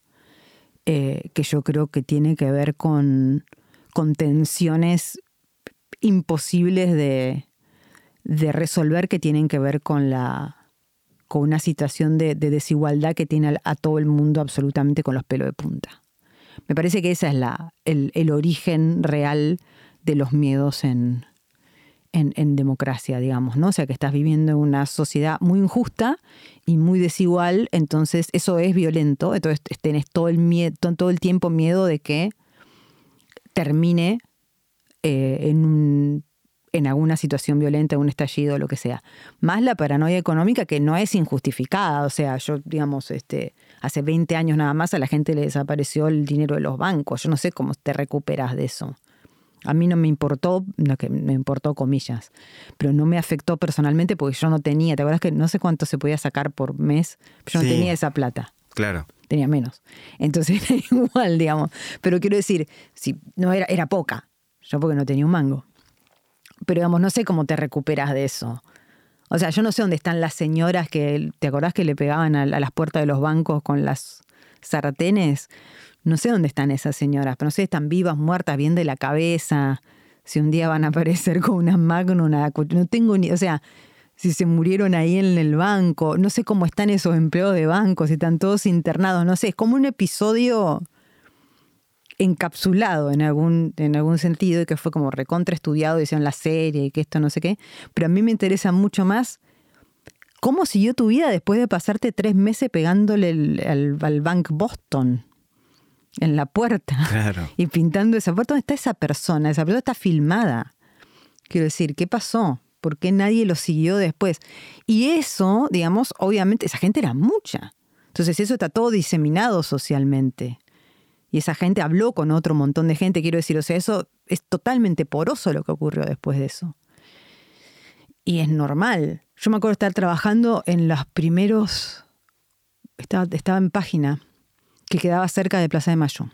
eh, que yo creo que tiene que ver con, con tensiones imposibles de, de resolver que tienen que ver con la con una situación de, desigualdad que tiene a, todo el mundo absolutamente con los pelos de punta. Me parece que ese es la, el, origen real de los miedos en, en, democracia, digamos, ¿no? O sea, que estás viviendo en una sociedad muy injusta y muy desigual, entonces eso es violento, entonces tenés todo el, miedo, todo el tiempo miedo de que termine eh, en un en alguna situación violenta, un estallido, lo que sea. Más la paranoia económica que no es injustificada. O sea, yo, digamos, este, hace 20 años nada más a la gente le desapareció el dinero de los bancos. Yo no sé cómo te recuperas de eso. A mí no me importó, que me importó comillas, pero no me afectó personalmente porque yo no tenía, ¿te acuerdas que no sé cuánto se podía sacar por mes? Yo no tenía esa plata. Claro. Tenía menos. Entonces era igual, digamos. Pero quiero decir, si no era, era poca. Yo porque no tenía un mango. Pero digamos, no sé cómo te recuperas de eso. O sea, yo no sé dónde están las señoras que, ¿te acordás que le pegaban a, las puertas de los bancos con las sartenes? No sé dónde están esas señoras, pero no sé si están vivas, muertas, bien de la cabeza, si un día van a aparecer con una magno, una, no tengo ni, o sea, si se murieron ahí en el banco, no sé cómo están esos empleados de banco, si están todos internados, no sé, es como un episodio encapsulado en algún, en algún sentido y que fue como recontra estudiado, hicieron la serie y que esto no sé qué, pero a mí me interesa mucho más cómo siguió tu vida después de pasarte tres meses pegándole al, Bank Boston en la puerta y pintando esa puerta. ¿Dónde está esa persona? Esa persona está filmada. Quiero decir, ¿qué pasó? ¿Por qué nadie lo siguió después? Y eso, digamos, obviamente, esa gente era mucha. Entonces eso está todo diseminado socialmente y esa gente habló con otro montón de gente, quiero decir, o sea, eso es totalmente poroso lo que ocurrió después de eso. Y es normal. Yo me acuerdo estar trabajando en los primeros, estaba, estaba en página que quedaba cerca de Plaza de Mayo.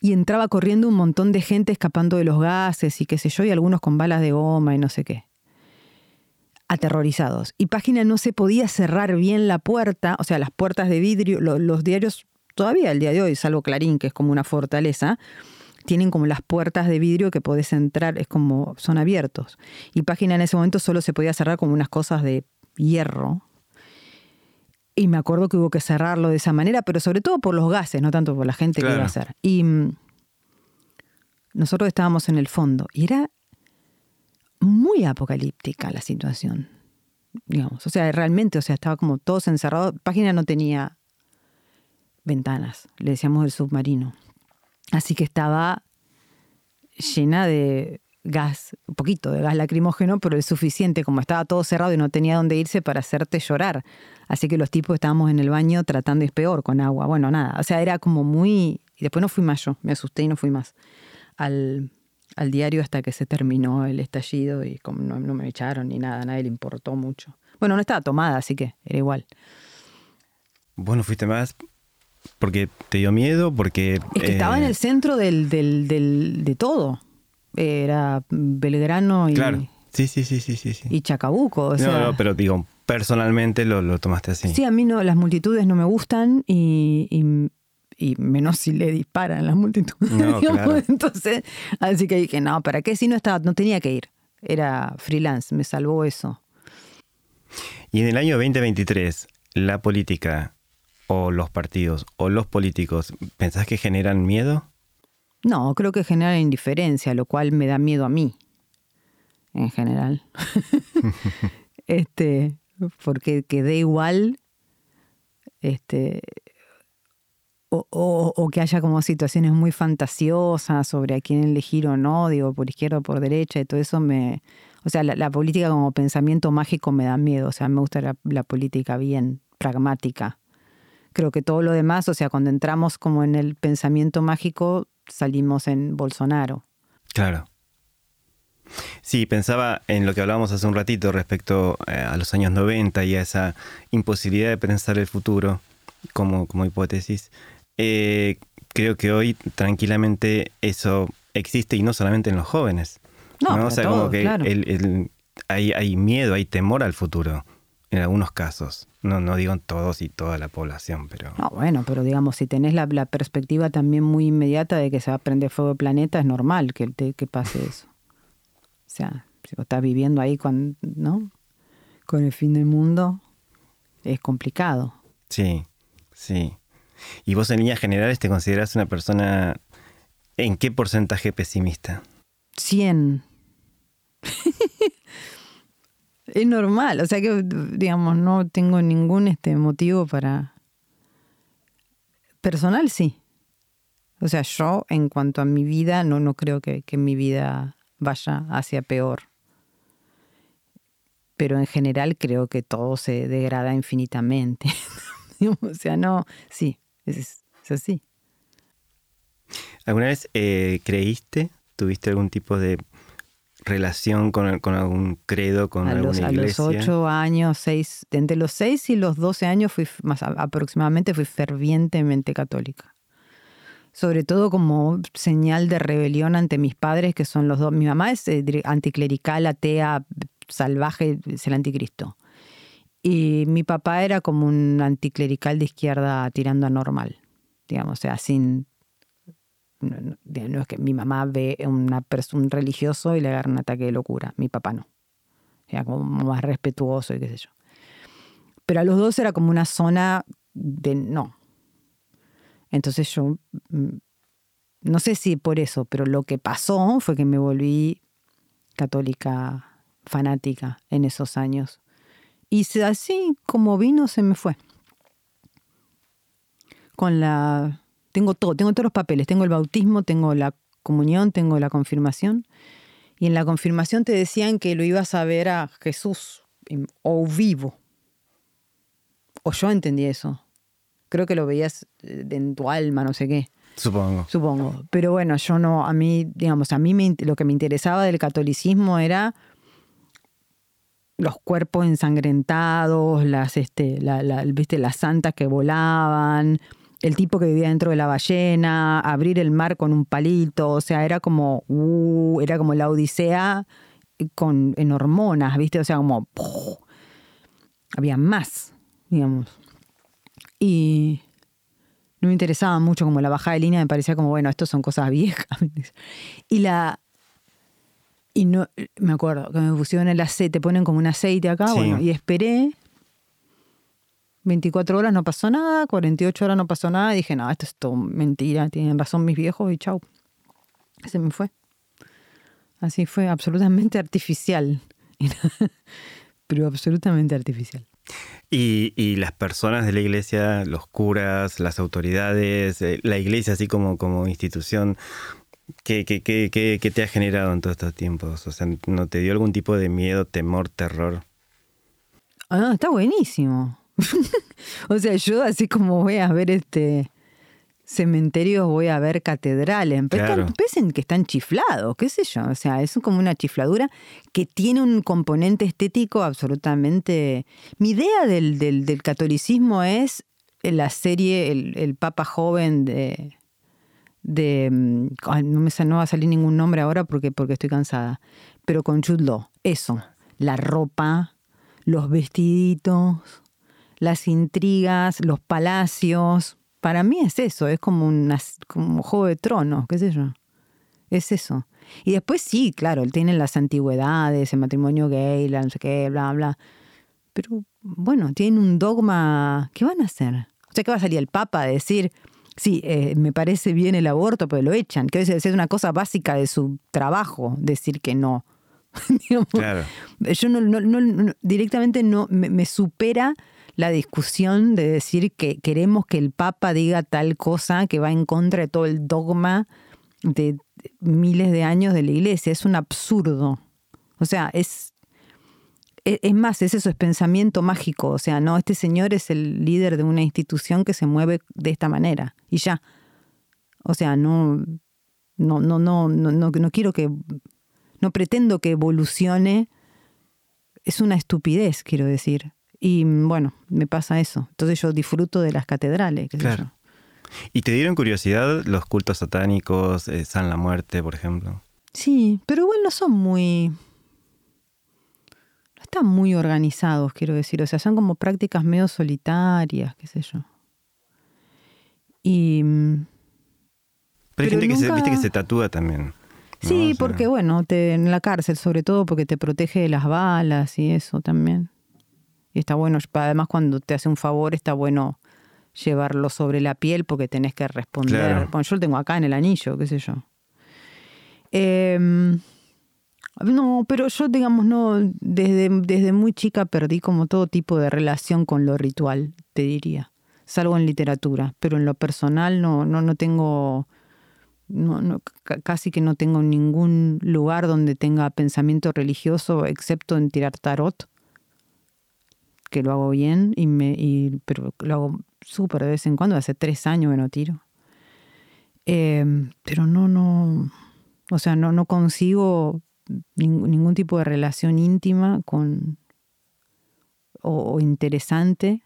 Y entraba corriendo un montón de gente escapando de los gases y qué sé yo, y algunos con balas de goma y no sé qué aterrorizados. Y página no se podía cerrar bien la puerta, o sea, las puertas de vidrio, los diarios todavía el día de hoy, salvo Clarín, que es como una fortaleza, tienen como las puertas de vidrio que podés entrar, es como, son abiertos. Y página en ese momento solo se podía cerrar como unas cosas de hierro. Y me acuerdo que hubo que cerrarlo de esa manera, pero sobre todo por los gases, no tanto por la gente que iba a hacer. Y mm, nosotros estábamos en el fondo y era muy apocalíptica la situación. Digamos, o sea, realmente, o sea, estaba como todos encerrados. Página no tenía ventanas, le decíamos el submarino. Así que estaba llena de gas, un poquito de gas lacrimógeno, pero es suficiente, como estaba todo cerrado y no tenía dónde irse para hacerte llorar. Así que los tipos estábamos en el baño tratando, es peor, con agua. Bueno, nada, o sea, era como muy... Y después no fui más yo, me asusté y no fui más al, diario hasta que se terminó el estallido y como no, no me echaron ni nada, a nadie le importó mucho. Bueno, no estaba tomada, así que era igual. Bueno, fuiste más porque te dio miedo, porque... Es que estaba en el eh, centro del, del, del, de todo. Era Belgrano y... Claro. Sí, sí, sí, sí, sí. Y Chacabuco. O sea, no, pero digo, personalmente lo, lo, tomaste así. Sí, a mí no, las multitudes no me gustan y, y, menos si le disparan las multitudes. No, claro. Entonces, así que dije, no, ¿para qué? Si no estaba, no tenía que ir. Era freelance, me salvó eso. Y en el año 2023, la política o los partidos o los políticos, ¿pensás que generan miedo? No, creo que generan indiferencia, lo cual me da miedo a mí, en general. este, porque quedé igual, este, o, que haya como situaciones muy fantasiosas sobre a quién elegir o no, digo, por izquierda o por derecha, y todo eso me... O sea, la, política como pensamiento mágico me da miedo, o sea, me gusta la política bien, pragmática creo que todo lo demás, o sea, cuando entramos como en el pensamiento mágico, salimos en Bolsonaro. Claro. Sí, pensaba en lo que hablábamos hace un ratito respecto eh, a los años 90 y a esa imposibilidad de pensar el futuro como, como hipótesis. Eh, creo que hoy tranquilamente eso existe y no solamente en los jóvenes. No, o sea, como que hay, hay miedo, hay temor al futuro en algunos casos. No, no digo en todos y toda la población, pero... No, bueno, pero digamos, si tenés la, perspectiva también muy inmediata de que se va a prender fuego el planeta, es normal que, que pase eso. O sea, si vos estás viviendo ahí con, ¿no? con el fin del mundo, es complicado. Sí, sí. ¿Y vos en líneas generales te considerás una persona en qué porcentaje pesimista? 100. es normal, o sea que, digamos, no tengo ningún este motivo para... Personal sí. O sea, yo en cuanto a mi vida, no, no creo que, mi vida vaya hacia peor. Pero en general creo que todo se degrada infinitamente. o sea, no, sí, es, así. ¿Alguna vez eh, creíste, tuviste algún tipo de relación con, con algún credo, con alguna iglesia? A los ocho años, seis, entre los seis y los doce años fui más aproximadamente fui fervientemente católica. Sobre todo como señal de rebelión ante mis padres, que son los dos. Mi mamá es eh, anticlerical, atea, salvaje, es el anticristo. Y mi papá era como un anticlerical de izquierda tirando a normal, digamos, o sea, sin no, es que mi mamá ve una un religioso y le agarra un ataque de locura. Mi papá no. Era como más respetuoso y qué sé yo. Pero a los dos era como una zona de no. Entonces yo, mm, no sé si por eso, pero lo que pasó fue que me volví católica fanática en esos años. Y así como vino, se me fue. Con la tengo todo, tengo todos los papeles, tengo el bautismo, tengo la comunión, tengo la confirmación. Y en la confirmación te decían que lo ibas a ver a Jesús o vivo. O yo entendí eso. Creo que lo veías eh, en tu alma, no sé qué. Supongo. Supongo. Pero bueno, yo no, a mí, digamos, a mí lo que me interesaba del catolicismo era los cuerpos ensangrentados, las, este, ¿viste? las santas que volaban, el tipo que vivía dentro de la ballena, abrir el mar con un palito, o sea, era como, uh, era como la Odisea con, en hormonas, ¿viste? O sea, como, había más, digamos. Y no me interesaba mucho como la bajada de línea, me parecía como, bueno, esto son cosas viejas. y la... Y no, me acuerdo que me pusieron el aceite, te ponen como un aceite acá, bueno, y esperé 24 horas no pasó nada, 48 horas no pasó nada. dije, no, esto es todo mentira, tienen razón mis viejos y chau. Se me fue. Así fue, absolutamente artificial. Pero absolutamente artificial. Y, las personas de la iglesia, los curas, las autoridades, eh, la iglesia así como, como institución, ¿qué, qué, qué, qué te ha generado en todos estos tiempos? O sea, ¿no te dio algún tipo de miedo, temor, terror? Ah, está buenísimo. o sea, yo así como voy a ver este cementerios, voy a ver catedrales. Claro. que están chiflados, qué sé yo. O sea, es como una chifladura que tiene un componente estético absolutamente... Mi idea del, del, catolicismo es la serie El, Papa Joven de... de no, me, no va a salir ningún nombre ahora porque, porque estoy cansada. Pero con Jude Eso. La ropa, los vestiditos las intrigas, los palacios. Para mí es eso, es como, un como juego de tronos, qué sé yo. Es eso. Y después sí, claro, él tiene las antigüedades, el matrimonio gay, la no sé qué, bla, bla. Pero bueno, tiene un dogma. ¿Qué van a hacer? O sea, ¿qué va a salir el Papa a decir, sí, eh, me parece bien el aborto, pero lo echan? Que es una cosa básica de su trabajo, decir que no. claro. Yo no, directamente no me supera la discusión de decir que queremos que el Papa diga tal cosa que va en contra de todo el dogma de miles de años de la iglesia. Es un absurdo. O sea, es, e, es, más, es eso, es pensamiento mágico. O sea, no, este señor es el líder de una institución que se mueve de esta manera. Y ya. O sea, no, no, no, no, no, no, no quiero que, no pretendo que evolucione. Es una estupidez, quiero decir. Y bueno, me pasa eso. Entonces yo disfruto de las catedrales. claro. ¿Y te dieron curiosidad los cultos satánicos, eh, San la Muerte, por ejemplo? Sí, pero igual no son muy... No están muy organizados, quiero decir. O sea, son como prácticas medio solitarias, qué sé yo. Y... Mm, pero hay gente que, se, viste que se tatúa también. Sí, porque bueno, te, en la cárcel sobre todo porque te protege de las balas y eso también. Y está bueno, además cuando te hace un favor está bueno llevarlo sobre la piel porque tenés que responder. Bueno, yo lo tengo acá en el anillo, qué sé yo. Em, no, pero yo, digamos, no, desde, desde muy chica perdí como todo tipo de relación con lo ritual, te diría. Salvo en literatura, pero en lo personal no, no, no tengo no, casi que no tengo ningún lugar donde tenga pensamiento religioso, excepto en tirar tarot, que lo hago bien, y me, y, pero lo hago súper de vez en cuando, hace tres años que no tiro. Eh, pero no, no, o sea, no, no consigo ningún tipo de relación íntima con o interesante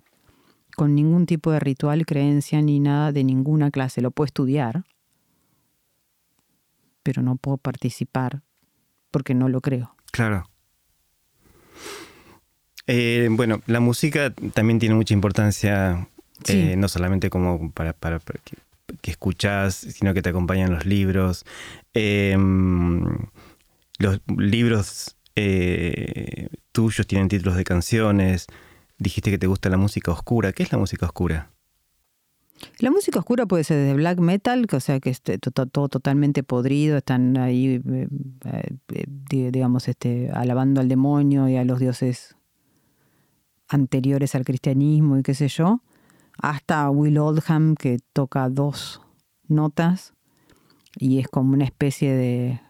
con ningún tipo de ritual, creencia ni nada de ninguna clase. Lo puedo estudiar, pero no puedo participar porque no lo creo. Claro. Eh, bueno, la música también tiene mucha importancia, eh, no solamente como para, para, que, escuchas, sino que te acompañan los libros. Em, los libros eh, tuyos tienen títulos de canciones. Dijiste que te gusta la música oscura. ¿Qué es la música oscura? La música oscura puede ser desde black metal, que, o sea que es todo, totalmente podrido, están ahí, eh, eh, digamos, este, alabando al demonio y a los dioses anteriores al cristianismo y qué sé yo, hasta Will Oldham que toca dos notas y es como una especie de,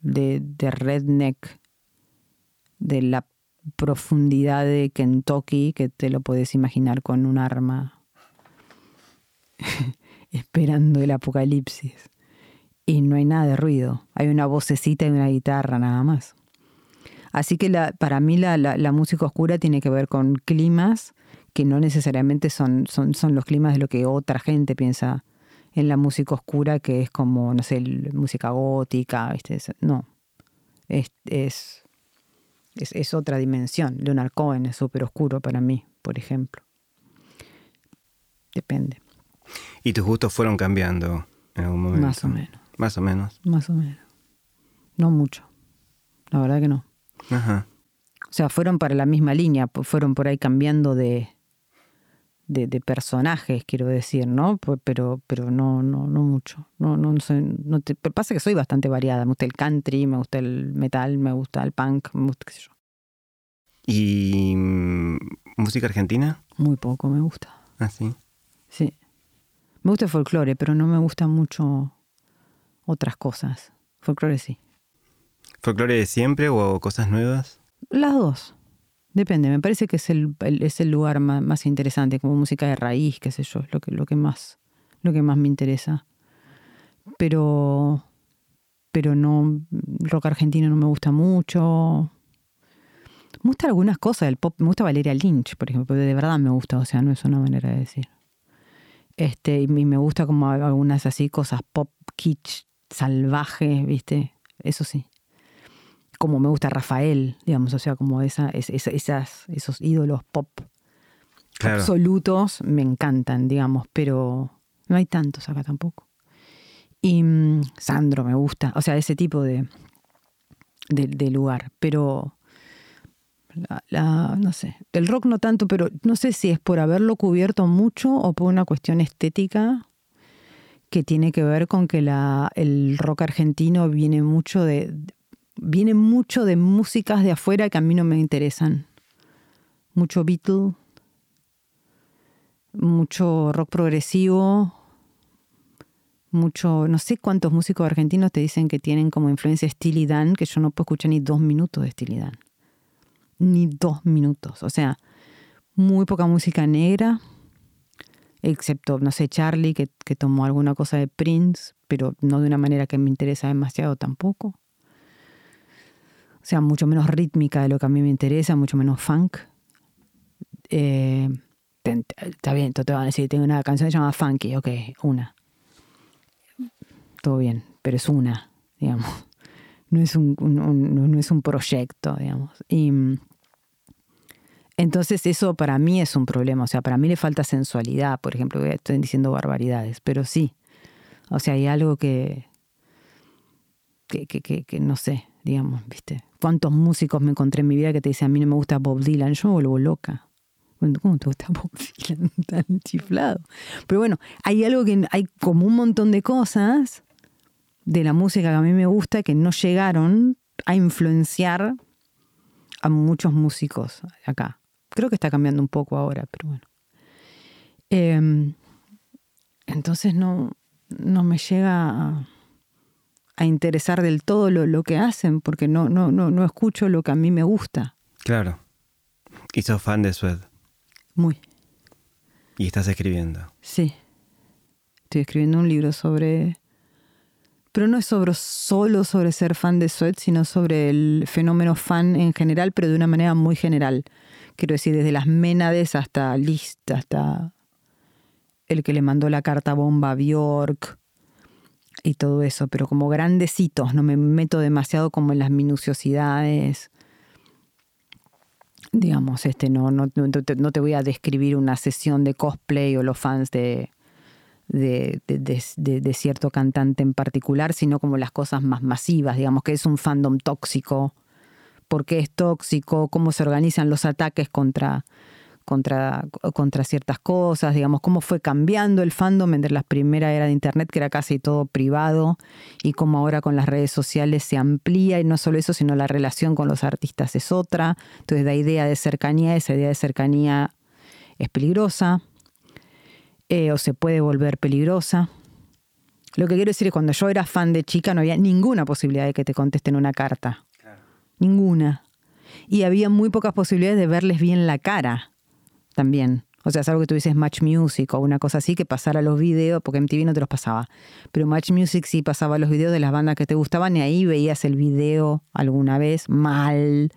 de, redneck de la profundidad de Kentucky que te lo puedes imaginar con un arma esperando el apocalipsis. Y no hay nada de ruido. Hay una vocecita y una guitarra nada más. Así que la, para mí la, la, música oscura tiene que ver con climas que no necesariamente son, son, son los climas de lo que otra gente piensa en la música oscura, que es como, no sé, música gótica, ¿viste? No. Es, es, es, otra dimensión. Leonard Cohen es súper oscuro para mí, por ejemplo. Depende. ¿Y tus gustos fueron cambiando en algún momento? Más o menos. Más o menos. Más o menos. No mucho. La verdad que no. Ajá. O sea, fueron para la misma línea, fueron por ahí cambiando de, de, personajes, quiero decir, ¿no? Pero, pero no, no, no mucho. No, no, no te, pasa que soy bastante variada. Me gusta el country, me gusta el metal, me gusta el punk, me gusta qué sé yo. ¿Y mm, música argentina? Muy poco me gusta. ¿Ah, sí? Sí. Me gusta el folclore, pero no me gustan mucho otras cosas. Folclore sí. ¿Folclore de siempre o cosas nuevas? Las dos. Depende, me parece que es el, es el lugar más, interesante, como música de raíz, qué sé yo, es lo que, lo que, más, lo que más me interesa. Pero, pero no, rock argentino no me gusta mucho. Me gustan algunas cosas del pop, me gusta Valeria Lynch, por ejemplo, de verdad me gusta, o sea, no es una manera de decir. Este, y me gusta como algunas así cosas pop kitsch salvajes, ¿viste? Eso sí. Como me gusta Rafael, digamos, o sea, como esa, esas, esos ídolos pop absolutos me encantan, digamos, pero no hay tantos acá tampoco. Y mm, Sandro me gusta, o sea, ese tipo de, de lugar, pero la, no sé, el rock no tanto, pero no sé si es por haberlo cubierto mucho o por una cuestión estética que tiene que ver con que la, el rock argentino viene mucho de viene mucho de músicas de afuera que a mí no me interesan. Mucho Beatle, mucho rock progresivo, mucho, no sé cuántos músicos argentinos te dicen que tienen como influencia Steely Dan, que yo no puedo escuchar ni dos minutos de Steely Dan ni dos minutos. O sea, muy poca música negra, excepto, no sé, Charlie, que, tomó alguna cosa de Prince, pero no de una manera que me interesa demasiado tampoco. Sea, mucho menos rítmica de lo que a mí me interesa, mucho menos funk. Eh, está bien, te van a decir, tengo una canción que se llama Funky, ok, una. Todo bien, pero es una, digamos. No es un, no es un proyecto, digamos. Y entonces eso para mí es un problema, o sea, para mí le falta sensualidad, por ejemplo, estoy diciendo barbaridades, pero sí, o sea, hay algo que, que, que, que, no sé, digamos, ¿viste? ¿Cuántos músicos me encontré en mi vida que te dicen a mí no me gusta Bob Dylan? Yo me vuelvo loca. ¿Cómo te gusta Bob Dylan tan chiflado? Pero bueno, hay algo que hay como un montón de cosas de la música que a mí me gusta que no llegaron a influenciar a muchos músicos acá. Creo que está cambiando un poco ahora, pero bueno. Em, entonces no, no me llega a, a interesar del todo lo, lo, que hacen, porque no, no, no, no escucho lo que a mí me gusta. Claro. ¿Y sos fan de Sued? Muy. ¿Y estás escribiendo? Sí. Estoy escribiendo un libro sobre... Pero no es sobre, solo sobre ser fan de Sued, sino sobre el fenómeno fan en general, pero de una manera muy general. Quiero decir, desde las Ménades hasta Liszt, hasta el que le mandó la carta bomba a Bjork y todo eso, pero como grandecitos, no me meto demasiado como en las minuciosidades. Digamos, este, no, no, no, te, voy a describir una sesión de cosplay o los fans de, de, de, cierto cantante en particular, sino como las cosas más masivas, digamos, que es un fandom tóxico, por qué es tóxico, cómo se organizan los ataques contra contra, contra ciertas cosas, digamos, cómo fue cambiando el fandom entre la primera era de Internet, que era casi todo privado, y cómo ahora con las redes sociales se amplía, y no solo eso, sino la relación con los artistas es otra. Entonces, la idea de cercanía, esa idea de cercanía es peligrosa, eh, o se puede volver peligrosa. Lo que quiero decir es que cuando yo era fan de chica no había ninguna posibilidad de que te contesten una carta. Ninguna. Y había muy pocas posibilidades de verles bien la cara también. O sea, es algo que tú Match Music o una cosa así, que pasara los videos, porque MTV no te los pasaba. Pero Match Music sí pasaba los videos de las bandas que te gustaban y ahí veías el video alguna vez mal,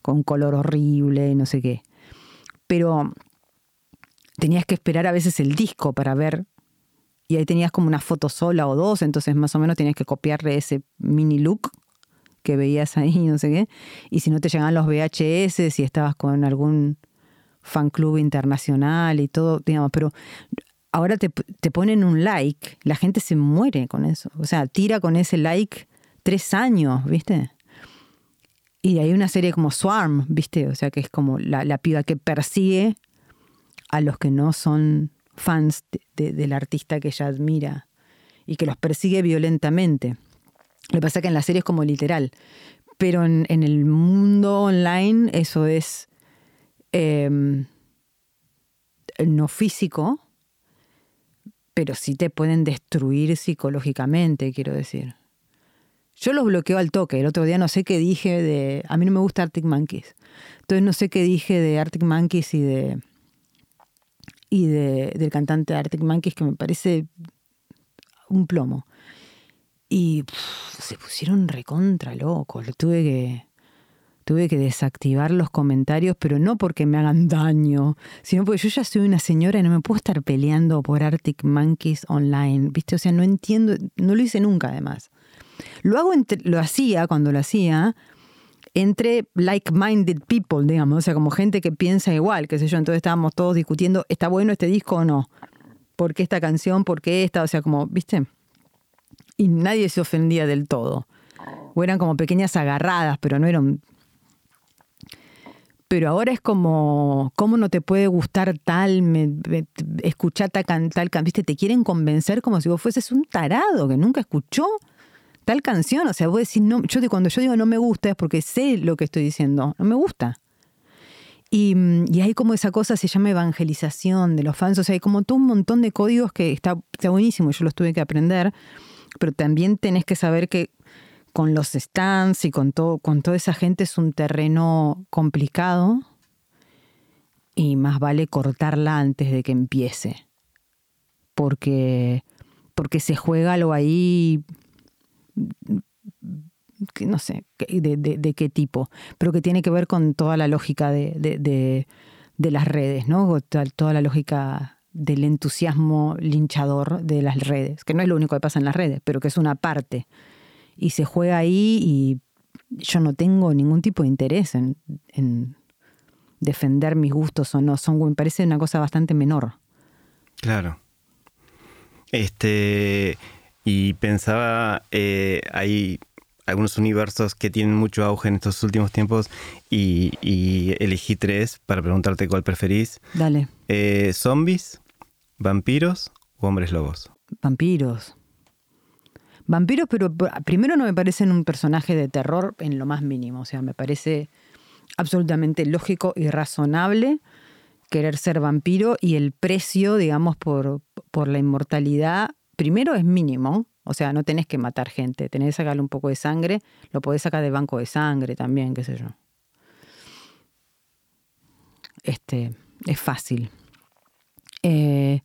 con color horrible, no sé qué. Pero tenías que esperar a veces el disco para ver. Y ahí tenías como una foto sola o dos, entonces más o menos tenías que copiarle ese mini look que veías ahí, no sé qué. Y si no te llegaban los VHS, si estabas con algún fan club internacional y todo, digamos, pero ahora te, ponen un like, la gente se muere con eso. O sea, tira con ese like tres años, ¿viste? Y hay una serie como Swarm, ¿viste? O sea, que es como la, la piba que persigue a los que no son fans del artista que ella admira y que los persigue violentamente. Lo que pasa es que en la serie es como literal, pero en el mundo online eso es Em, no físico, pero sí te pueden destruir psicológicamente, quiero decir. Yo los bloqueo al toque. El otro día no sé qué dije de... A mí no me gusta Arctic Monkeys. Entonces no sé qué dije de Arctic Monkeys y de... Y de, del cantante Arctic Monkeys que me parece un plomo. Y se pusieron recontra locos. Lo tuve que tuve que desactivar los comentarios, pero no porque me hagan daño, sino porque yo ya soy una señora y no me puedo estar peleando por Arctic Monkeys online, ¿viste? O sea, no entiendo, no lo hice nunca además. Lo hago lo hacía cuando lo hacía entre like-minded people, digamos, o sea, como gente que piensa igual, qué sé yo, entonces estábamos todos discutiendo, ¿está bueno este disco o no? ¿Por qué esta canción? ¿Por qué esta? O sea, como, ¿viste? Y nadie se ofendía del todo. O eran como pequeñas agarradas, pero no eran pero ahora es como, ¿cómo no te puede gustar tal, me, escuchar tal, tal, viste, te quieren convencer como si vos fueses un tarado que nunca escuchó tal canción, o sea, vos decís, no, yo cuando yo digo no me gusta es porque sé lo que estoy diciendo, no me gusta. Y, y, hay como esa cosa, se llama evangelización de los fans, o sea, hay como todo un montón de códigos que está, está buenísimo, yo los tuve que aprender, pero también tenés que saber que con los stands y con, todo, con toda esa gente es un terreno complicado y más vale cortarla antes de que empiece. Porque, porque se juega algo ahí, que no sé de, qué tipo, pero que tiene que ver con toda la lógica de, las redes, ¿no? Toda la lógica del entusiasmo linchador de las redes, que no es lo único que pasa en las redes, pero que es una parte y se juega ahí y yo no tengo ningún tipo de interés en, defender mis gustos o no. Son, me parece una cosa bastante menor. Claro. Este. Y pensaba, eh, hay algunos universos que tienen mucho auge en estos últimos tiempos y, elegí tres para preguntarte cuál preferís. Dale. Eh, ¿Zombies, vampiros o hombres lobos? Vampiros. Vampiros, pero primero no me parecen un personaje de terror en lo más mínimo. O sea, me parece absolutamente lógico y razonable querer ser vampiro y el precio, digamos, por, por la inmortalidad primero es mínimo, o sea, no tenés que matar gente, tenés que sacarle un poco de sangre, lo podés sacar del banco de sangre también, qué sé yo. Este, es fácil. Eh,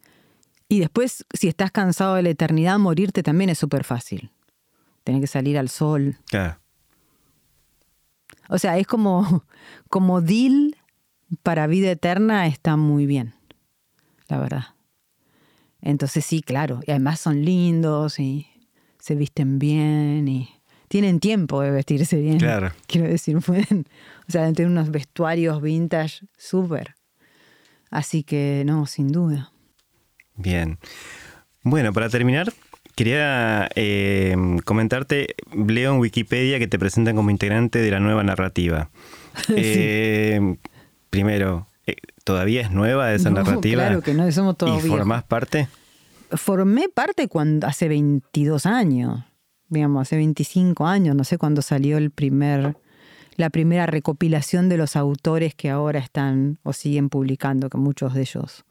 y después, si estás cansado de la eternidad, morirte también es súper fácil. Tenés que salir al sol. Claro. O sea, es como, como deal para vida eterna está muy bien, la verdad. Entonces sí, claro. Y además son lindos y se visten bien y tienen tiempo de vestirse bien. Claro. Quiero decir, pueden, o sea, tener unos vestuarios vintage súper. Así que no, sin duda. Bien. Bueno, para terminar, quería eh, comentarte, leo en Wikipedia que te presentan como integrante de la nueva narrativa. Eh, primero, eh, ¿todavía es nueva esa No, narrativa? Claro que no, somos todos ¿Y viejos. formás parte? Formé parte cuando hace 22 años, digamos, hace 25 años, no sé cuándo salió el primer, la primera recopilación de los autores que ahora están o siguen publicando, que muchos de ellos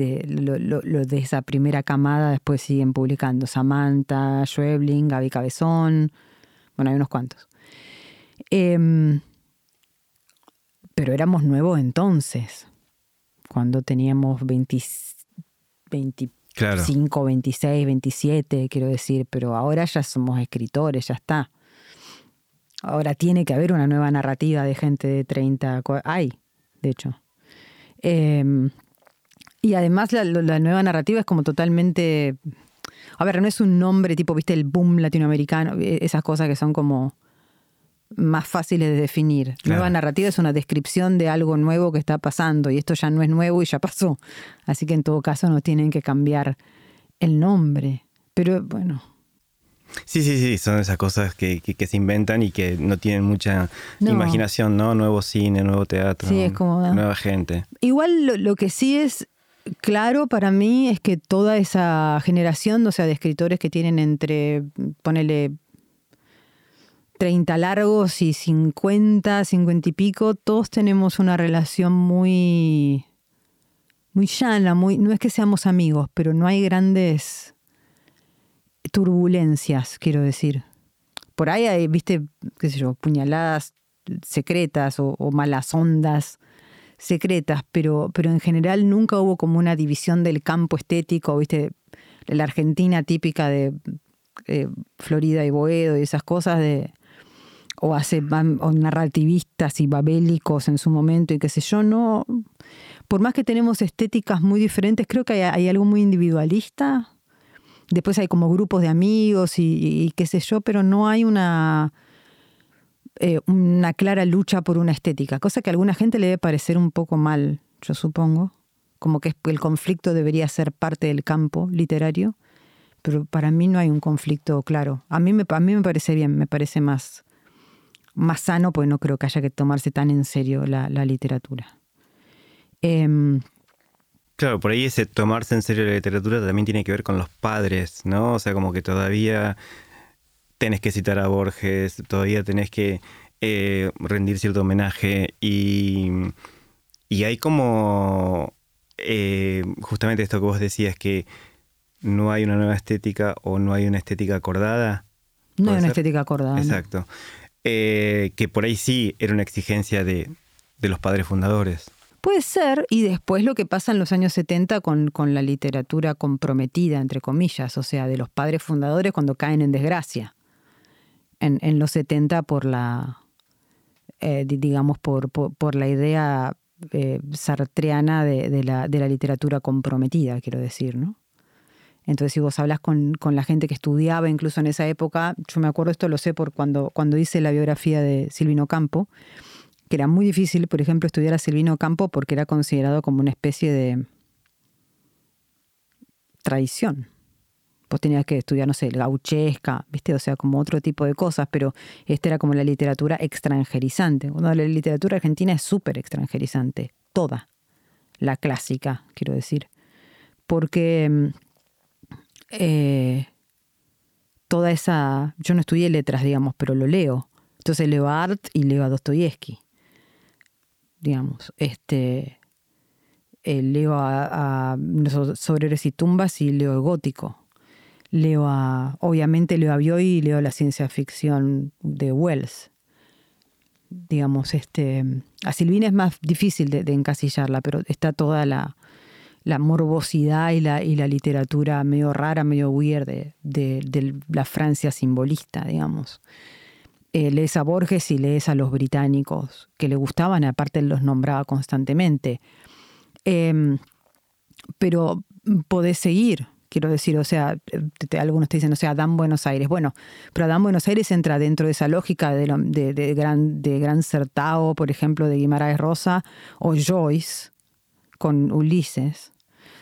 de, lo, lo- lo de esa primera camada después siguen publicando. Samantha, Schwebling, Gaby Cabezón, bueno, hay unos cuantos. Em, pero éramos nuevos entonces, cuando teníamos 20, 20 Claro. 5, 26, 27, quiero decir, pero ahora ya somos escritores, ya está. Ahora tiene que haber una nueva narrativa de gente de 30, cua- hay, de hecho. Eh, y además la, la nueva narrativa es como totalmente... A ver, no es un nombre tipo, viste, el boom latinoamericano, eh, esas cosas que son como más fáciles de definir. Claro. Nueva narrativa es una descripción de algo nuevo que está pasando y esto ya no es nuevo y ya pasó. Así que en todo caso no tienen que cambiar el nombre. Pero bueno, Sí, sí, sí, son esas cosas que, que- que se inventan y que no tienen mucha No. imaginación, ¿no? Nuevo cine, nuevo teatro, Sí, es como- nueva gente. Igual lo, lo que sí es claro para mí es que toda esa generación, o sea, de escritores que tienen entre, ponele, 30 largos y 50, 50 y pico, todos tenemos una relación muy, muy llana, muy, no es que seamos amigos, pero no hay grandes turbulencias, quiero decir. Por ahí hay, viste, qué sé yo, puñaladas secretas o, o malas ondas secretas, pero, pero en general nunca hubo como una división del campo estético, viste, la Argentina típica de eh, Florida y Boedo y esas cosas de o hace o narrativistas y babélicos en su momento y qué sé yo, no por más que tenemos estéticas muy diferentes, creo que hay, hay algo muy individualista. Después hay como grupos de amigos y, y qué sé yo, pero no hay una eh, una clara lucha por una estética, cosa que a alguna gente le debe parecer un poco mal, yo supongo, como que el conflicto debería ser parte del campo literario, pero para mí no hay un conflicto claro. A mí me, a mí me parece bien, me parece más, más sano, pues no creo que haya que tomarse tan en serio la, la literatura. Em, Claro, por ahí ese tomarse en serio la literatura también tiene que ver con los padres, ¿no? O sea, como que todavía tenés que citar a Borges, todavía tenés que eh, rendir cierto homenaje y, y hay como eh, justamente esto que vos decías, que no hay una nueva estética o no hay una estética acordada. no ¿Puede hay una ser? estética acordada. ¿no? Exacto. Eh, que por ahí sí era una exigencia de, de los padres fundadores. Puede ser, y después lo que pasa en los años 70 con, con la literatura comprometida, entre comillas, o sea, de los padres fundadores cuando caen en desgracia. En, los 70 por la, eh, di- digamos, por, por, la idea eh, sartreana de, de la, de la literatura comprometida, quiero decir, ¿no? Entonces, si vos hablas con, con la gente que estudiaba incluso en esa época, yo me acuerdo, esto lo sé por cuando, cuando hice la biografía de Silvino Campo, que era muy difícil, por ejemplo, estudiar a Silvino Campo porque era considerado como una especie de tradición. Vos tenías que estudiar, no sé, el gauchesca, ¿viste? O sea, como otro tipo de cosas, pero esta era como la literatura extranjerizante. Bueno, la literatura argentina es súper extranjerizante, toda. La clásica, quiero decir. Porque mm, eh, toda esa. Yo no estudié letras, digamos, pero lo leo. Entonces leo a Art y leo a Dostoyevsky. Digamos. Este. eh, leo a, a so- sobre héroes y tumbas y leo el gótico. Leo a, obviamente leo a Bioy y leo la ciencia ficción de Wells. Digamos, este, a Silvina es más difícil de, encasillarla, pero está toda la, morbosidad y la, y la literatura medio rara, medio weird de, de, la Francia simbolista, digamos. Eh, lees a Borges y lees a los británicos que le gustaban, aparte los nombraba constantemente. Em, pero podés seguir, quiero decir, o sea, algunos te dicen, o sea, Dan Buenos Aires. Bueno, pero Dan Buenos Aires entra dentro de esa lógica de, de, gran, de Gran Certao, por ejemplo, de Guimaraes Rosa, o Joyce con Ulises,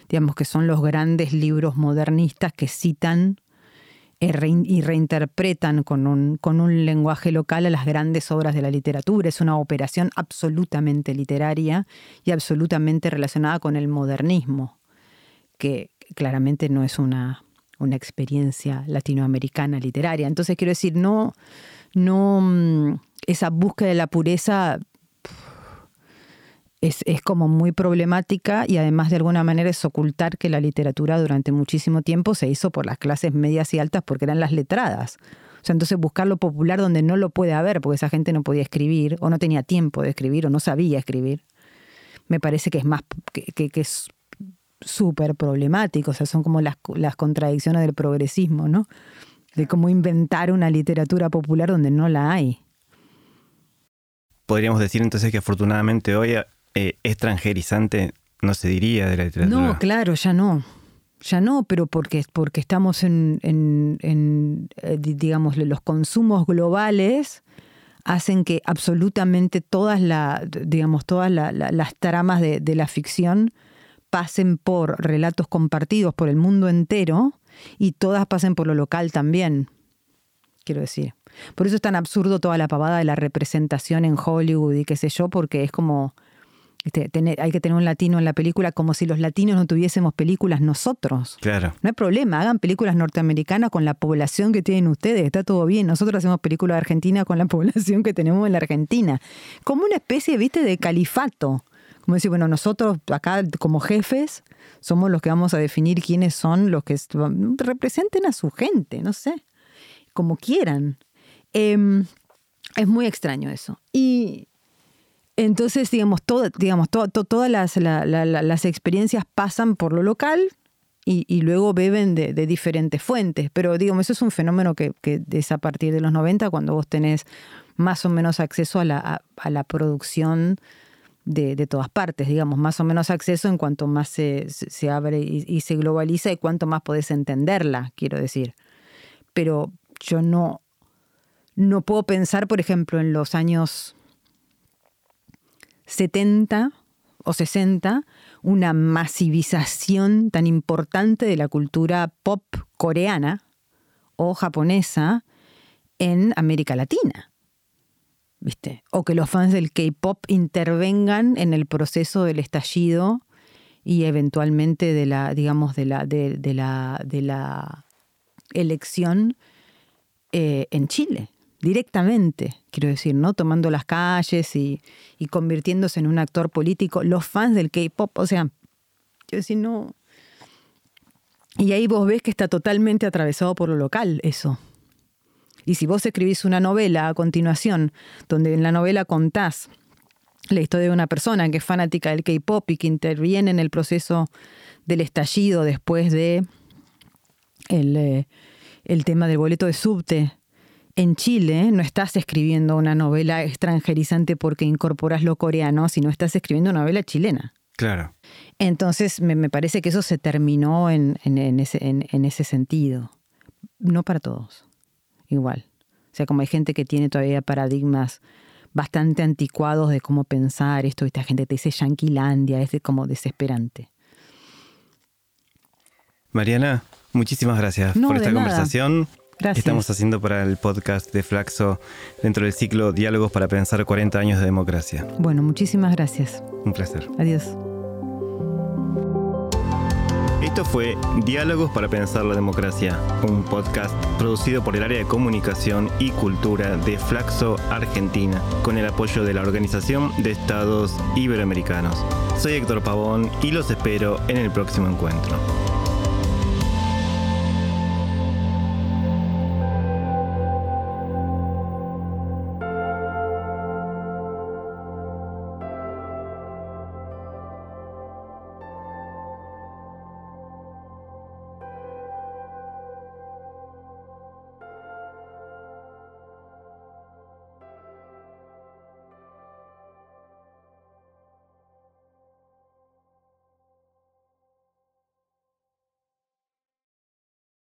digamos que son los grandes libros modernistas que citan y reinterpretan con un, con un lenguaje local a las grandes obras de la literatura. Es una operación absolutamente literaria y absolutamente relacionada con el modernismo, que claramente no es una, una experiencia latinoamericana literaria. Entonces quiero decir, no, no, mm, esa búsqueda de la pureza es, como muy problemática y además de alguna manera es ocultar que la literatura durante muchísimo tiempo se hizo por las clases medias y altas porque eran las letradas. O sea, entonces buscar lo popular donde no lo puede haber porque esa gente no podía escribir o no tenía tiempo de escribir o no sabía escribir, me parece que es más que, que es súper problemático. O sea, son como las, las contradicciones del progresismo, ¿no? De cómo inventar una literatura popular donde no la hay. Podríamos decir entonces que afortunadamente hoy eh, extranjerizante no se diría de la literatura. No, claro, ya no. Ya no, pero porque, porque estamos en, en, eh, digamos, los consumos globales hacen que absolutamente todas, la, digamos, todas las tramas de, de, la ficción pasen por relatos compartidos por el mundo entero y todas pasen por lo local también, quiero decir. Por eso es tan absurdo toda la pavada de la representación en Hollywood y qué sé yo, porque es como hay que tener un latino en la película como si los latinos no tuviésemos películas nosotros. Claro. No hay problema, hagan películas norteamericanas con la población que tienen ustedes, está todo bien. Nosotros hacemos películas de Argentina con la población que tenemos en la Argentina. Como una especie, viste, de califato. Como decir, bueno, nosotros acá como jefes somos los que vamos a definir quiénes son los que representen a su gente, no sé, como quieran. Em, es muy extraño eso. Y entonces, digamos, digamos todas las, experiencias pasan por lo local y, luego beben de, diferentes fuentes. Pero, digamos, eso es un fenómeno que, es a partir de los 90, cuando vos tenés más o menos acceso a la, producción de, todas partes, digamos, más o menos acceso en cuanto más se, abre y, se globaliza y cuanto más podés entenderla, quiero decir. Pero yo no, no puedo pensar, por ejemplo, en los años 70 o 60 una masivización tan importante de la cultura pop coreana o japonesa en América Latina. ¿Viste? O que los fans del K-pop intervengan en el proceso del estallido y eventualmente de la, digamos, de la, de, la, de la elección eh, en Chile directamente, quiero decir, ¿no? Tomando las calles y, convirtiéndose en un actor político, los fans del K-pop, o sea, quiero decir, no. Y ahí vos ves que está totalmente atravesado por lo local, eso. Y si vos escribís una novela a continuación, donde en la novela contás la historia de una persona que es fanática del K-pop y que interviene en el proceso del estallido después de el, eh, el tema del boleto de subte en Chile no estás escribiendo una novela extranjerizante porque incorporas lo coreano, sino estás escribiendo una novela chilena. Claro. Entonces me, parece que eso se terminó en, ese, en, ese, sentido. No para todos. Igual. O sea, como hay gente que tiene todavía paradigmas bastante anticuados de cómo pensar esto, esta gente te dice Yanquilandia, es como desesperante. Mariana, muchísimas gracias por esta conversación. Estamos haciendo para el podcast de Flaxo dentro del ciclo Diálogos para Pensar 40 años de democracia. Bueno, muchísimas gracias. Un placer. Adiós. Esto fue Diálogos para Pensar la Democracia, un podcast producido por el área de comunicación y cultura de Flaxo Argentina, con el apoyo de la Organización de Estados Iberoamericanos. Soy Héctor Pavón y los espero en el próximo encuentro.